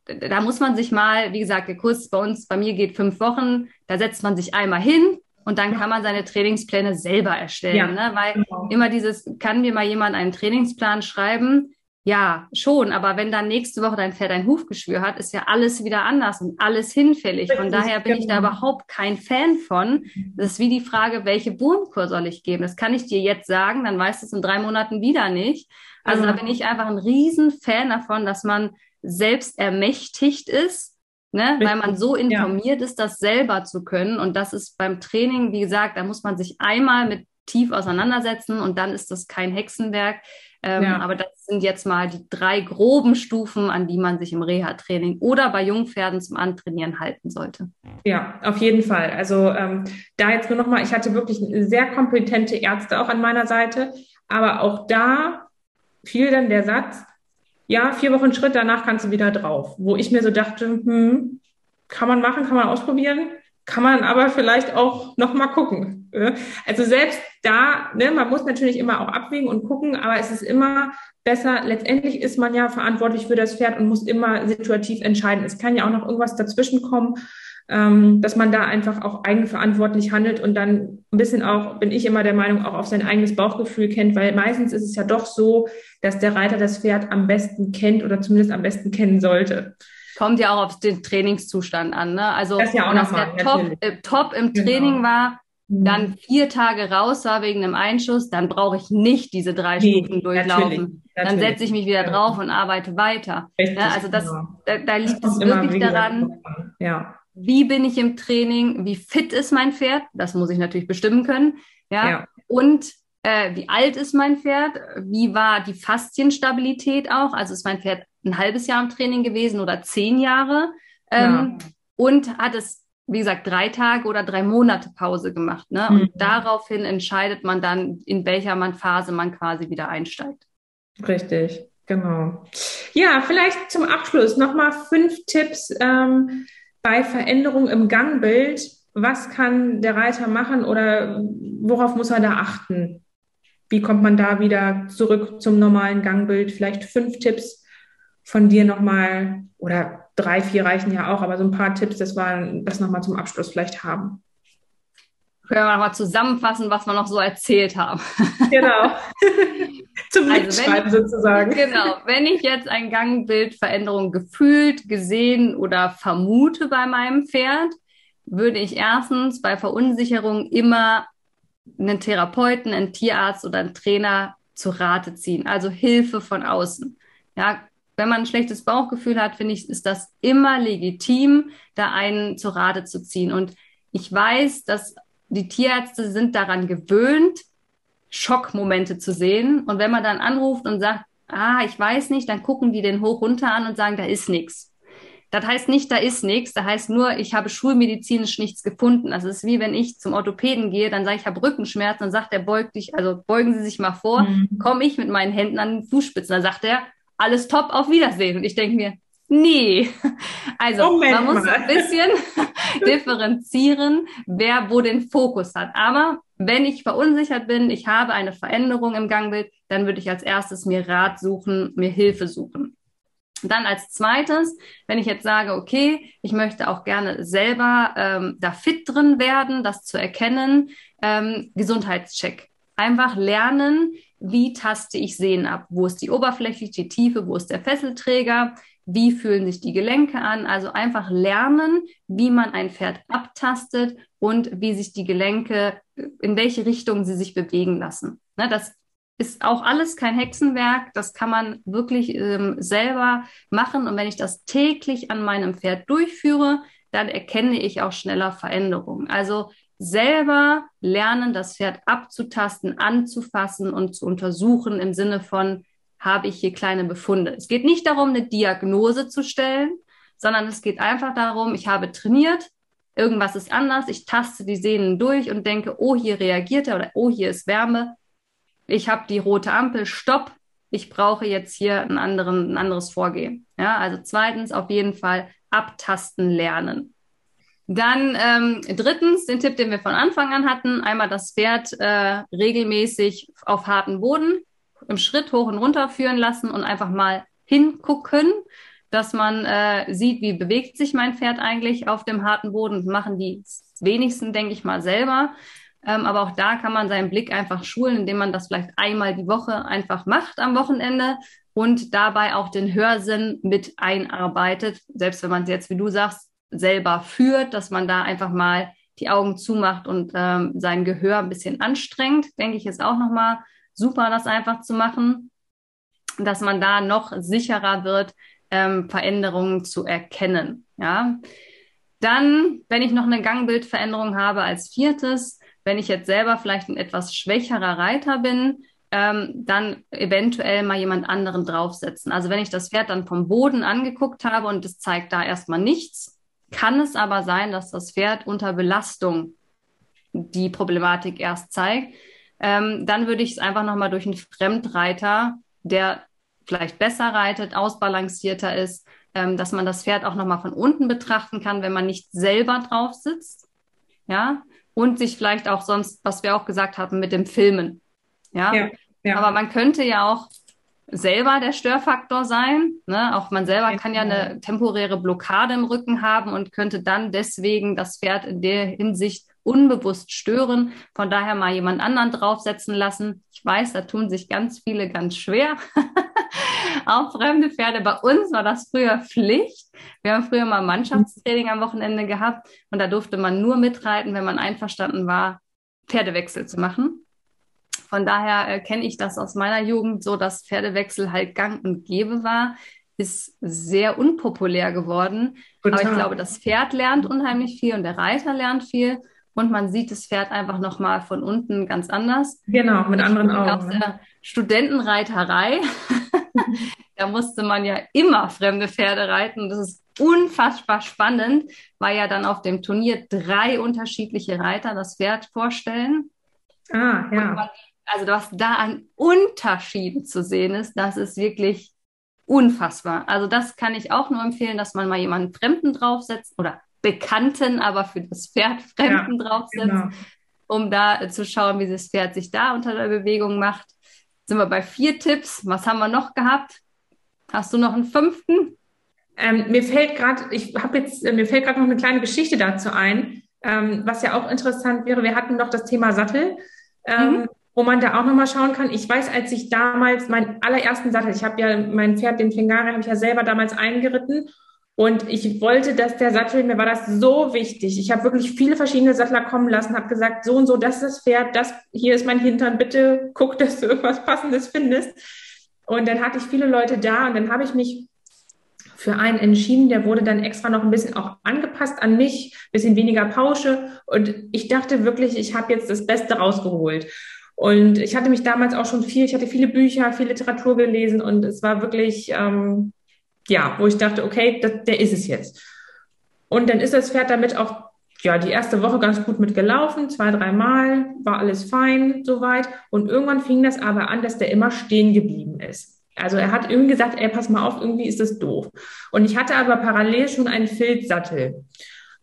Da muss man sich mal, wie gesagt, der Kurs bei uns, bei mir geht fünf Wochen, da setzt man sich einmal hin, und dann kann man seine Trainingspläne selber erstellen. Ja, ne? Weil genau. immer dieses, kann mir mal jemand einen Trainingsplan schreiben? Ja, schon, aber wenn dann nächste Woche dein Pferd ein Hufgeschwür hat, ist ja alles wieder anders und alles hinfällig. Von daher bin ich da genau. überhaupt kein Fan von. Das ist wie die Frage, welche Wurmkur soll ich geben? Das kann ich dir jetzt sagen, dann weißt du es in drei Monaten wieder nicht. Also mhm. da bin ich einfach ein riesen Fan davon, dass man selbst ermächtigt ist, ne? weil man so informiert ja. ist, das selber zu können. Und das ist beim Training, wie gesagt, da muss man sich einmal mit tief auseinandersetzen und dann ist das kein Hexenwerk. Ähm, ja. Aber das sind jetzt mal die drei groben Stufen, an die man sich im Reha-Training oder bei Jungpferden zum Antrainieren halten sollte. Ja, auf jeden Fall. Also ähm, da jetzt nur nochmal, ich hatte wirklich sehr kompetente Ärzte auch an meiner Seite, aber auch da fiel dann der Satz, ja, vier Wochen Schritt, danach kannst du wieder drauf. Wo ich mir so dachte, hm, kann man machen, kann man ausprobieren, kann man aber vielleicht auch noch mal gucken. Also selbst da, ne, man muss natürlich immer auch abwägen und gucken, aber es ist immer besser. Letztendlich ist man ja verantwortlich für das Pferd und muss immer situativ entscheiden. Es kann ja auch noch irgendwas dazwischen kommen ähm, dass man da einfach auch eigenverantwortlich handelt und dann ein bisschen auch, bin ich immer der Meinung, auch auf sein eigenes Bauchgefühl kennt, weil meistens ist es ja doch so, dass der Reiter das Pferd am besten kennt oder zumindest am besten kennen sollte. Kommt ja auch auf den Trainingszustand an. Ne? Also das ja auch wenn das der top, äh, top im genau. Training war, mhm. dann vier Tage raus war wegen einem Einschuss, dann brauche ich nicht diese drei nee, Stufen durchlaufen. Natürlich, natürlich. Dann setze ich mich wieder drauf und arbeite weiter. Richtig, ja, also das, genau. da, da, liegt es wirklich daran, ja wie bin ich im Training, wie fit ist mein Pferd, das muss ich natürlich bestimmen können, ja, ja. und äh, wie alt ist mein Pferd, wie war die Faszienstabilität auch, also ist mein Pferd ein halbes Jahr im Training gewesen oder zehn Jahre ähm, ja. und hat es wie gesagt, drei Tage oder drei Monate Pause gemacht. Ne? Und mhm. daraufhin entscheidet man dann, in welcher man Phase man quasi wieder einsteigt. Richtig, genau. Ja, vielleicht zum Abschluss nochmal fünf Tipps, ähm, bei Veränderung im Gangbild, was kann der Reiter machen oder worauf muss er da achten? Wie kommt man da wieder zurück zum normalen Gangbild? Vielleicht fünf Tipps von dir nochmal oder drei, vier reichen ja auch, aber so ein paar Tipps, das wir das nochmal zum Abschluss vielleicht haben. Können wir nochmal zusammenfassen, was wir noch so erzählt haben. Genau. Zum also wenn, sozusagen. Genau. Wenn ich jetzt ein Gangbildveränderung gefühlt, gesehen oder vermute bei meinem Pferd, würde ich erstens bei Verunsicherung immer einen Therapeuten, einen Tierarzt oder einen Trainer zu Rate ziehen. Also Hilfe von außen. Ja, wenn man ein schlechtes Bauchgefühl hat, finde ich, ist das immer legitim, da einen zu Rate zu ziehen. Und ich weiß, dass die Tierärzte sind daran gewöhnt, Schockmomente zu sehen. Und wenn man dann anruft und sagt, ah, ich weiß nicht, dann gucken die den hoch runter an und sagen, da ist nichts. Das heißt nicht, da ist nichts, da heißt nur, ich habe schulmedizinisch nichts gefunden. Das ist wie wenn ich zum Orthopäden gehe, dann sage ich, ich habe Rückenschmerzen, dann sagt er, beug dich, also beugen Sie sich mal vor, mhm. komme ich mit meinen Händen an den Fußspitzen, dann sagt er, alles top, auf Wiedersehen. Und ich denke mir, nee. Also Moment man muss mal. ein bisschen differenzieren, wer wo den Fokus hat. Aber wenn ich verunsichert bin, ich habe eine Veränderung im Gangbild, dann würde ich als erstes mir Rat suchen, mir Hilfe suchen. Dann als zweites, wenn ich jetzt sage, okay, ich möchte auch gerne selber ähm, da fit drin werden, das zu erkennen, ähm, Gesundheitscheck. Einfach lernen, wie taste ich Sehen ab? Wo ist die Oberfläche, die Tiefe, wo ist der Fesselträger? Wie fühlen sich die Gelenke an? Also einfach lernen, wie man ein Pferd abtastet und wie sich die Gelenke, in welche Richtung sie sich bewegen lassen. Ne, das ist auch alles kein Hexenwerk. Das kann man wirklich ähm, selber machen. Und wenn ich das täglich an meinem Pferd durchführe, dann erkenne ich auch schneller Veränderungen. Also selber lernen, das Pferd abzutasten, anzufassen und zu untersuchen im Sinne von, habe ich hier kleine Befunde. Es geht nicht darum, eine Diagnose zu stellen, sondern es geht einfach darum, ich habe trainiert, irgendwas ist anders, ich taste die Sehnen durch und denke, oh, hier reagiert er oder oh, hier ist Wärme. Ich habe die rote Ampel, stopp, ich brauche jetzt hier einen anderen, ein anderes Vorgehen. Ja, also zweitens auf jeden Fall abtasten lernen. Dann ähm, drittens den Tipp, den wir von Anfang an hatten, einmal das Pferd äh, regelmäßig auf harten Boden im Schritt hoch und runter führen lassen und einfach mal hingucken, dass man äh, sieht, wie bewegt sich mein Pferd eigentlich auf dem harten Boden. machen die wenigsten, denke ich mal, selber. Ähm, aber auch da kann man seinen Blick einfach schulen, indem man das vielleicht einmal die Woche einfach macht am Wochenende und dabei auch den Hörsinn mit einarbeitet. Selbst wenn man es jetzt, wie du sagst, selber führt, dass man da einfach mal die Augen zumacht und ähm, sein Gehör ein bisschen anstrengt, denke ich, ist auch nochmal super, das einfach zu machen, dass man da noch sicherer wird, ähm, Veränderungen zu erkennen. Ja. Dann, wenn ich noch eine Gangbildveränderung habe als viertes, wenn ich jetzt selber vielleicht ein etwas schwächerer Reiter bin, ähm, dann eventuell mal jemand anderen draufsetzen. Also wenn ich das Pferd dann vom Boden angeguckt habe und es zeigt da erstmal nichts, kann es aber sein, dass das Pferd unter Belastung die Problematik erst zeigt. Ähm, dann würde ich es einfach nochmal durch einen Fremdreiter, der vielleicht besser reitet, ausbalancierter ist, ähm, dass man das Pferd auch nochmal von unten betrachten kann, wenn man nicht selber drauf sitzt. Ja, und sich vielleicht auch sonst, was wir auch gesagt haben, mit dem Filmen. Ja, ja, ja. aber man könnte ja auch selber der Störfaktor sein. Ne? Auch man selber kann ja eine temporäre Blockade im Rücken haben und könnte dann deswegen das Pferd in der Hinsicht unbewusst stören. Von daher mal jemand anderen draufsetzen lassen. Ich weiß, da tun sich ganz viele ganz schwer. auch fremde Pferde. Bei uns war das früher Pflicht. Wir haben früher mal Mannschaftstraining am Wochenende gehabt und da durfte man nur mitreiten, wenn man einverstanden war, Pferdewechsel zu machen. Von daher äh, kenne ich das aus meiner Jugend so, dass Pferdewechsel halt gang und gäbe war. Ist sehr unpopulär geworden. Total. Aber ich glaube, das Pferd lernt unheimlich viel und der Reiter lernt viel. Und man sieht das Pferd einfach nochmal von unten ganz anders. Genau, mit anderen Augen. Aus ne? der Studentenreiterei, da musste man ja immer fremde Pferde reiten. Das ist unfassbar spannend, weil ja dann auf dem Turnier drei unterschiedliche Reiter das Pferd vorstellen. Ah, ja. Man, also was da an Unterschieden zu sehen ist, das ist wirklich unfassbar. Also das kann ich auch nur empfehlen, dass man mal jemanden Fremden draufsetzt oder Bekannten, aber für das Pferd Fremden ja, draufsetzt, genau. um da zu schauen, wie das Pferd sich da unter der Bewegung macht. Sind wir bei vier Tipps. Was haben wir noch gehabt? Hast du noch einen fünften? Ähm, mir fällt gerade, ich habe jetzt, äh, mir fällt gerade noch eine kleine Geschichte dazu ein, ähm, was ja auch interessant wäre. Wir hatten noch das Thema Sattel. Ähm, mhm wo man da auch nochmal schauen kann. Ich weiß, als ich damals meinen allerersten Sattel, ich habe ja mein Pferd, den Fingare, habe ich ja selber damals eingeritten. Und ich wollte, dass der Sattel, mir war das so wichtig. Ich habe wirklich viele verschiedene Sattler kommen lassen, habe gesagt, so und so, das ist das Pferd, das hier ist mein Hintern, bitte guck, dass du irgendwas Passendes findest. Und dann hatte ich viele Leute da und dann habe ich mich für einen entschieden, der wurde dann extra noch ein bisschen auch angepasst an mich, bisschen weniger Pausche. Und ich dachte wirklich, ich habe jetzt das Beste rausgeholt. Und ich hatte mich damals auch schon viel, ich hatte viele Bücher, viel Literatur gelesen und es war wirklich, ähm, ja, wo ich dachte, okay, das, der ist es jetzt. Und dann ist das Pferd damit auch, ja, die erste Woche ganz gut mitgelaufen, zwei, dreimal, war alles fein soweit. Und irgendwann fing das aber an, dass der immer stehen geblieben ist. Also er hat irgendwie gesagt, ey, pass mal auf, irgendwie ist das doof. Und ich hatte aber parallel schon einen Filzsattel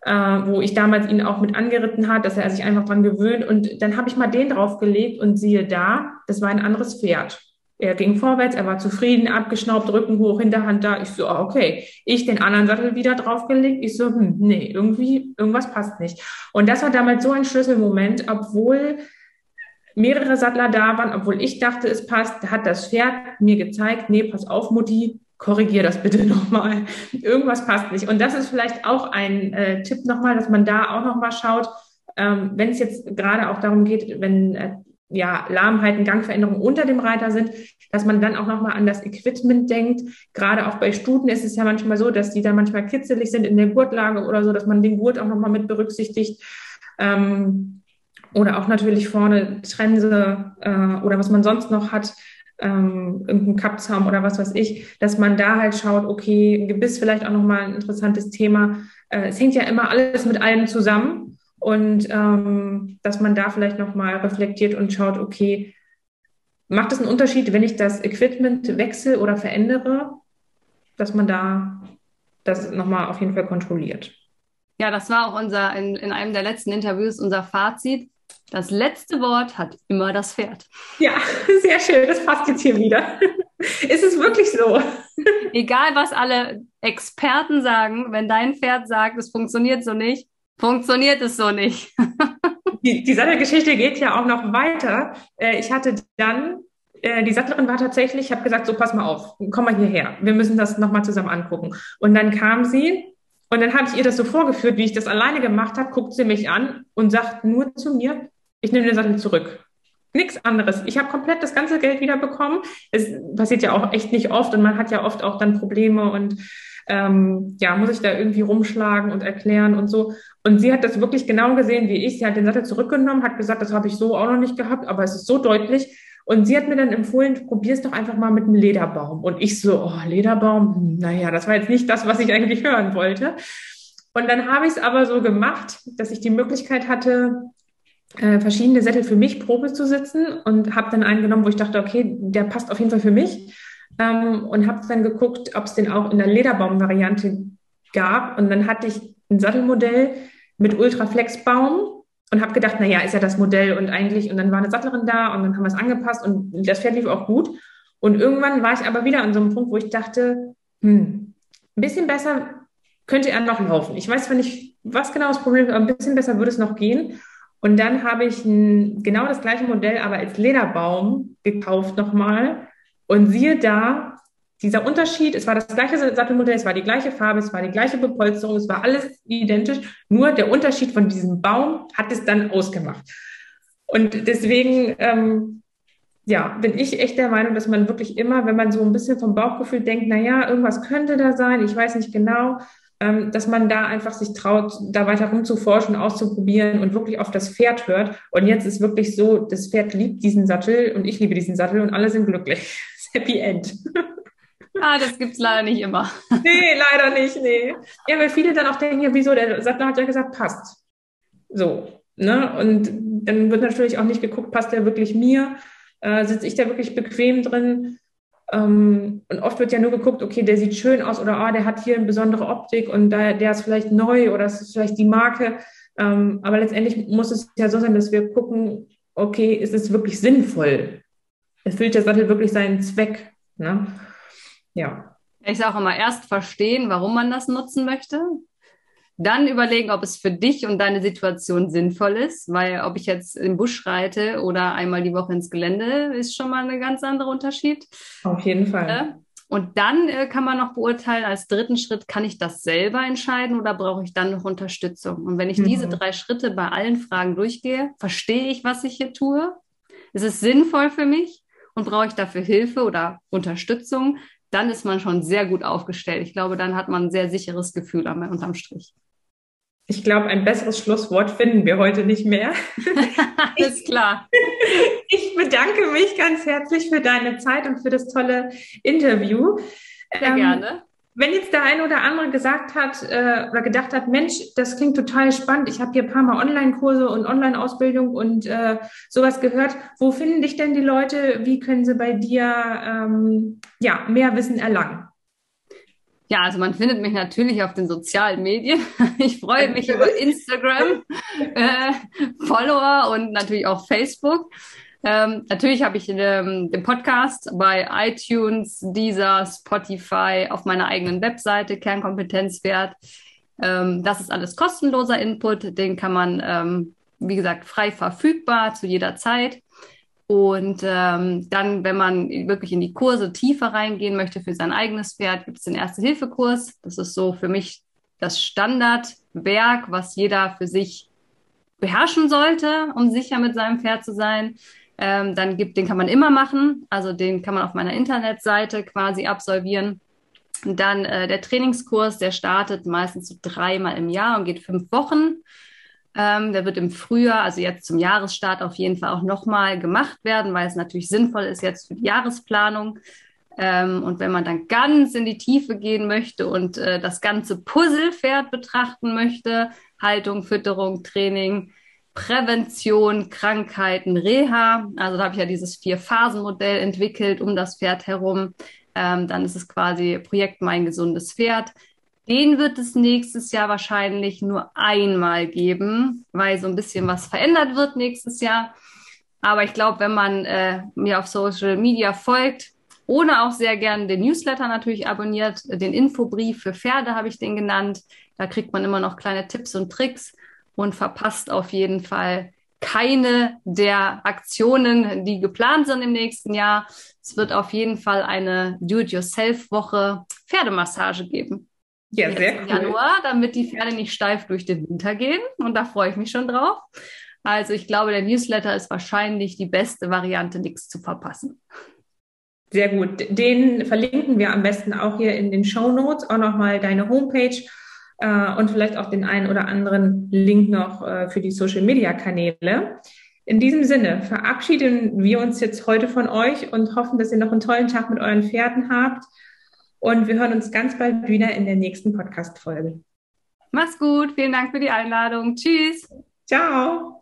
äh, wo ich damals ihn auch mit angeritten hat, dass er sich einfach dran gewöhnt. Und dann habe ich mal den draufgelegt und siehe da, das war ein anderes Pferd. Er ging vorwärts, er war zufrieden, abgeschnaubt, Rücken hoch, Hinterhand da. Ich so, ah, okay. Ich den anderen Sattel wieder draufgelegt. Ich so, hm, nee, irgendwie, irgendwas passt nicht. Und das war damals so ein Schlüsselmoment, obwohl mehrere Sattler da waren, obwohl ich dachte, es passt, hat das Pferd mir gezeigt, nee, pass auf, Mutti, korrigier das bitte nochmal. Irgendwas passt nicht. Und das ist vielleicht auch ein äh, Tipp nochmal, dass man da auch nochmal schaut, ähm, wenn es jetzt gerade auch darum geht, wenn äh, ja, Lahmheiten, Gangveränderungen unter dem Reiter sind, dass man dann auch nochmal an das Equipment denkt. Gerade auch bei Stuten ist es ja manchmal so, dass die dann manchmal kitzelig sind in der Gurtlage oder so, dass man den Gurt auch nochmal mit berücksichtigt. Ähm, oder auch natürlich vorne Trense äh, oder was man sonst noch hat, ähm, irgendein Kappzaum oder was weiß ich, dass man da halt schaut, okay, Gebiss vielleicht auch nochmal ein interessantes Thema. Äh, es hängt ja immer alles mit allem zusammen und ähm, dass man da vielleicht nochmal reflektiert und schaut, okay, macht es einen Unterschied, wenn ich das Equipment wechsle oder verändere, dass man da das nochmal auf jeden Fall kontrolliert? Ja, das war auch unser, in, in einem der letzten Interviews unser Fazit. Das letzte Wort hat immer das Pferd. Ja, sehr schön. Das passt jetzt hier wieder. Ist es wirklich so? Egal, was alle Experten sagen, wenn dein Pferd sagt, es funktioniert so nicht, funktioniert es so nicht. Die, die Sattelgeschichte geht ja auch noch weiter. Äh, ich hatte dann, äh, die Sattlerin war tatsächlich, ich habe gesagt, so pass mal auf, komm mal hierher, wir müssen das nochmal zusammen angucken. Und dann kam sie und dann habe ich ihr das so vorgeführt, wie ich das alleine gemacht habe, guckt sie mich an und sagt nur zu mir, ich nehme den Sattel zurück. Nichts anderes. Ich habe komplett das ganze Geld wieder bekommen. Es passiert ja auch echt nicht oft und man hat ja oft auch dann Probleme und ähm, ja, muss ich da irgendwie rumschlagen und erklären und so. Und sie hat das wirklich genau gesehen wie ich. Sie hat den Sattel zurückgenommen, hat gesagt, das habe ich so auch noch nicht gehabt, aber es ist so deutlich. Und sie hat mir dann empfohlen, probier es doch einfach mal mit einem Lederbaum. Und ich so, oh, Lederbaum, hm, naja, das war jetzt nicht das, was ich eigentlich hören wollte. Und dann habe ich es aber so gemacht, dass ich die Möglichkeit hatte, äh, verschiedene Sättel für mich Probe zu sitzen und habe dann einen genommen, wo ich dachte, okay, der passt auf jeden Fall für mich. Ähm, und habe dann geguckt, ob es den auch in der Lederbaum-Variante gab. Und dann hatte ich ein Sattelmodell mit Ultraflexbaum und habe gedacht, naja, ist ja das Modell und eigentlich, und dann war eine Sattlerin da und dann haben wir es angepasst und das Pferd lief auch gut. Und irgendwann war ich aber wieder an so einem Punkt, wo ich dachte, hm, ein bisschen besser könnte er noch laufen. Ich weiß zwar nicht, was genau das Problem ist, aber ein bisschen besser würde es noch gehen. Und dann habe ich ein, genau das gleiche Modell, aber als Lederbaum gekauft nochmal. Und siehe da, dieser Unterschied, es war das gleiche Sattelmodell, es war die gleiche Farbe, es war die gleiche Bepolsterung, es war alles identisch, nur der Unterschied von diesem Baum hat es dann ausgemacht. Und deswegen, ähm, ja, bin ich echt der Meinung, dass man wirklich immer, wenn man so ein bisschen vom Bauchgefühl denkt, na ja, irgendwas könnte da sein, ich weiß nicht genau, ähm, dass man da einfach sich traut, da weiter rumzuforschen, auszuprobieren und wirklich auf das Pferd hört. Und jetzt ist wirklich so, das Pferd liebt diesen Sattel und ich liebe diesen Sattel und alle sind glücklich. Happy End. Ah, das gibt's leider nicht immer. Nee, leider nicht, nee. Ja, weil viele dann auch denken, ja, wieso, der Sattler hat ja gesagt, passt. So, ne? Und dann wird natürlich auch nicht geguckt, passt der wirklich mir? Äh, sitze ich da wirklich bequem drin? Ähm, und oft wird ja nur geguckt, okay, der sieht schön aus oder ah, der hat hier eine besondere Optik und da, der ist vielleicht neu oder das ist vielleicht die Marke. Ähm, aber letztendlich muss es ja so sein, dass wir gucken, okay, ist es wirklich sinnvoll? Erfüllt der Sattel wirklich seinen Zweck? Ne? Ja. Ich sage auch immer, erst verstehen, warum man das nutzen möchte. Dann überlegen, ob es für dich und deine Situation sinnvoll ist, weil ob ich jetzt im Busch reite oder einmal die Woche ins Gelände, ist schon mal ein ganz anderer Unterschied. Auf jeden Fall. Und dann äh, kann man noch beurteilen, als dritten Schritt, kann ich das selber entscheiden oder brauche ich dann noch Unterstützung? Und wenn ich mhm. diese drei Schritte bei allen Fragen durchgehe, verstehe ich, was ich hier tue? Ist es sinnvoll für mich? Und brauche ich dafür Hilfe oder Unterstützung? Dann ist man schon sehr gut aufgestellt. Ich glaube, dann hat man ein sehr sicheres Gefühl unterm Strich. Ich glaube, ein besseres Schlusswort finden wir heute nicht mehr. Alles klar. Ich bedanke mich ganz herzlich für deine Zeit und für das tolle Interview. Sehr ähm, gerne. Wenn jetzt der eine oder andere gesagt hat äh, oder gedacht hat, Mensch, das klingt total spannend, ich habe hier ein paar Mal Online-Kurse und Online-Ausbildung und äh, sowas gehört, wo finden dich denn die Leute? Wie können sie bei dir ähm, ja, mehr Wissen erlangen? Ja, also man findet mich natürlich auf den sozialen Medien. Ich freue mich über Instagram, äh, Follower und natürlich auch Facebook. Ähm, natürlich habe ich ähm, den Podcast bei iTunes, Deezer, Spotify, auf meiner eigenen Webseite Kernkompetenzwert. Ähm, das ist alles kostenloser Input. Den kann man, ähm, wie gesagt, frei verfügbar zu jeder Zeit. Und ähm, dann, wenn man wirklich in die Kurse tiefer reingehen möchte für sein eigenes Pferd, gibt es den Erste-Hilfe-Kurs. Das ist so für mich das Standardwerk, was jeder für sich beherrschen sollte, um sicher mit seinem Pferd zu sein. Ähm, dann gibt, den kann man immer machen. Also den kann man auf meiner Internetseite quasi absolvieren. Und dann äh, der Trainingskurs, der startet meistens so dreimal im Jahr und geht fünf Wochen. Ähm, der wird im Frühjahr, also jetzt zum Jahresstart auf jeden Fall auch nochmal gemacht werden, weil es natürlich sinnvoll ist jetzt für die Jahresplanung. Ähm, und wenn man dann ganz in die Tiefe gehen möchte und äh, das ganze Puzzlepferd betrachten möchte, Haltung, Fütterung, Training, Prävention, Krankheiten, Reha. Also da habe ich ja dieses Vier-Phasen-Modell entwickelt um das Pferd herum. Ähm, dann ist es quasi Projekt Mein gesundes Pferd. Den wird es nächstes Jahr wahrscheinlich nur einmal geben, weil so ein bisschen was verändert wird nächstes Jahr. Aber ich glaube, wenn man äh, mir auf Social Media folgt, ohne auch sehr gerne den Newsletter natürlich abonniert, den Infobrief für Pferde habe ich den genannt. Da kriegt man immer noch kleine Tipps und Tricks und verpasst auf jeden Fall keine der Aktionen, die geplant sind im nächsten Jahr. Es wird auf jeden Fall eine Do-it-yourself-Woche Pferdemassage geben. Ja, sehr cool. Januar, damit die Pferde nicht steif durch den Winter gehen. Und da freue ich mich schon drauf. Also ich glaube, der Newsletter ist wahrscheinlich die beste Variante, nichts zu verpassen. Sehr gut. Den verlinken wir am besten auch hier in den Show Notes, auch nochmal deine Homepage äh, und vielleicht auch den einen oder anderen Link noch äh, für die Social Media Kanäle. In diesem Sinne verabschieden wir uns jetzt heute von euch und hoffen, dass ihr noch einen tollen Tag mit euren Pferden habt. Und wir hören uns ganz bald wieder in der nächsten Podcast-Folge. Mach's gut. Vielen Dank für die Einladung. Tschüss. Ciao.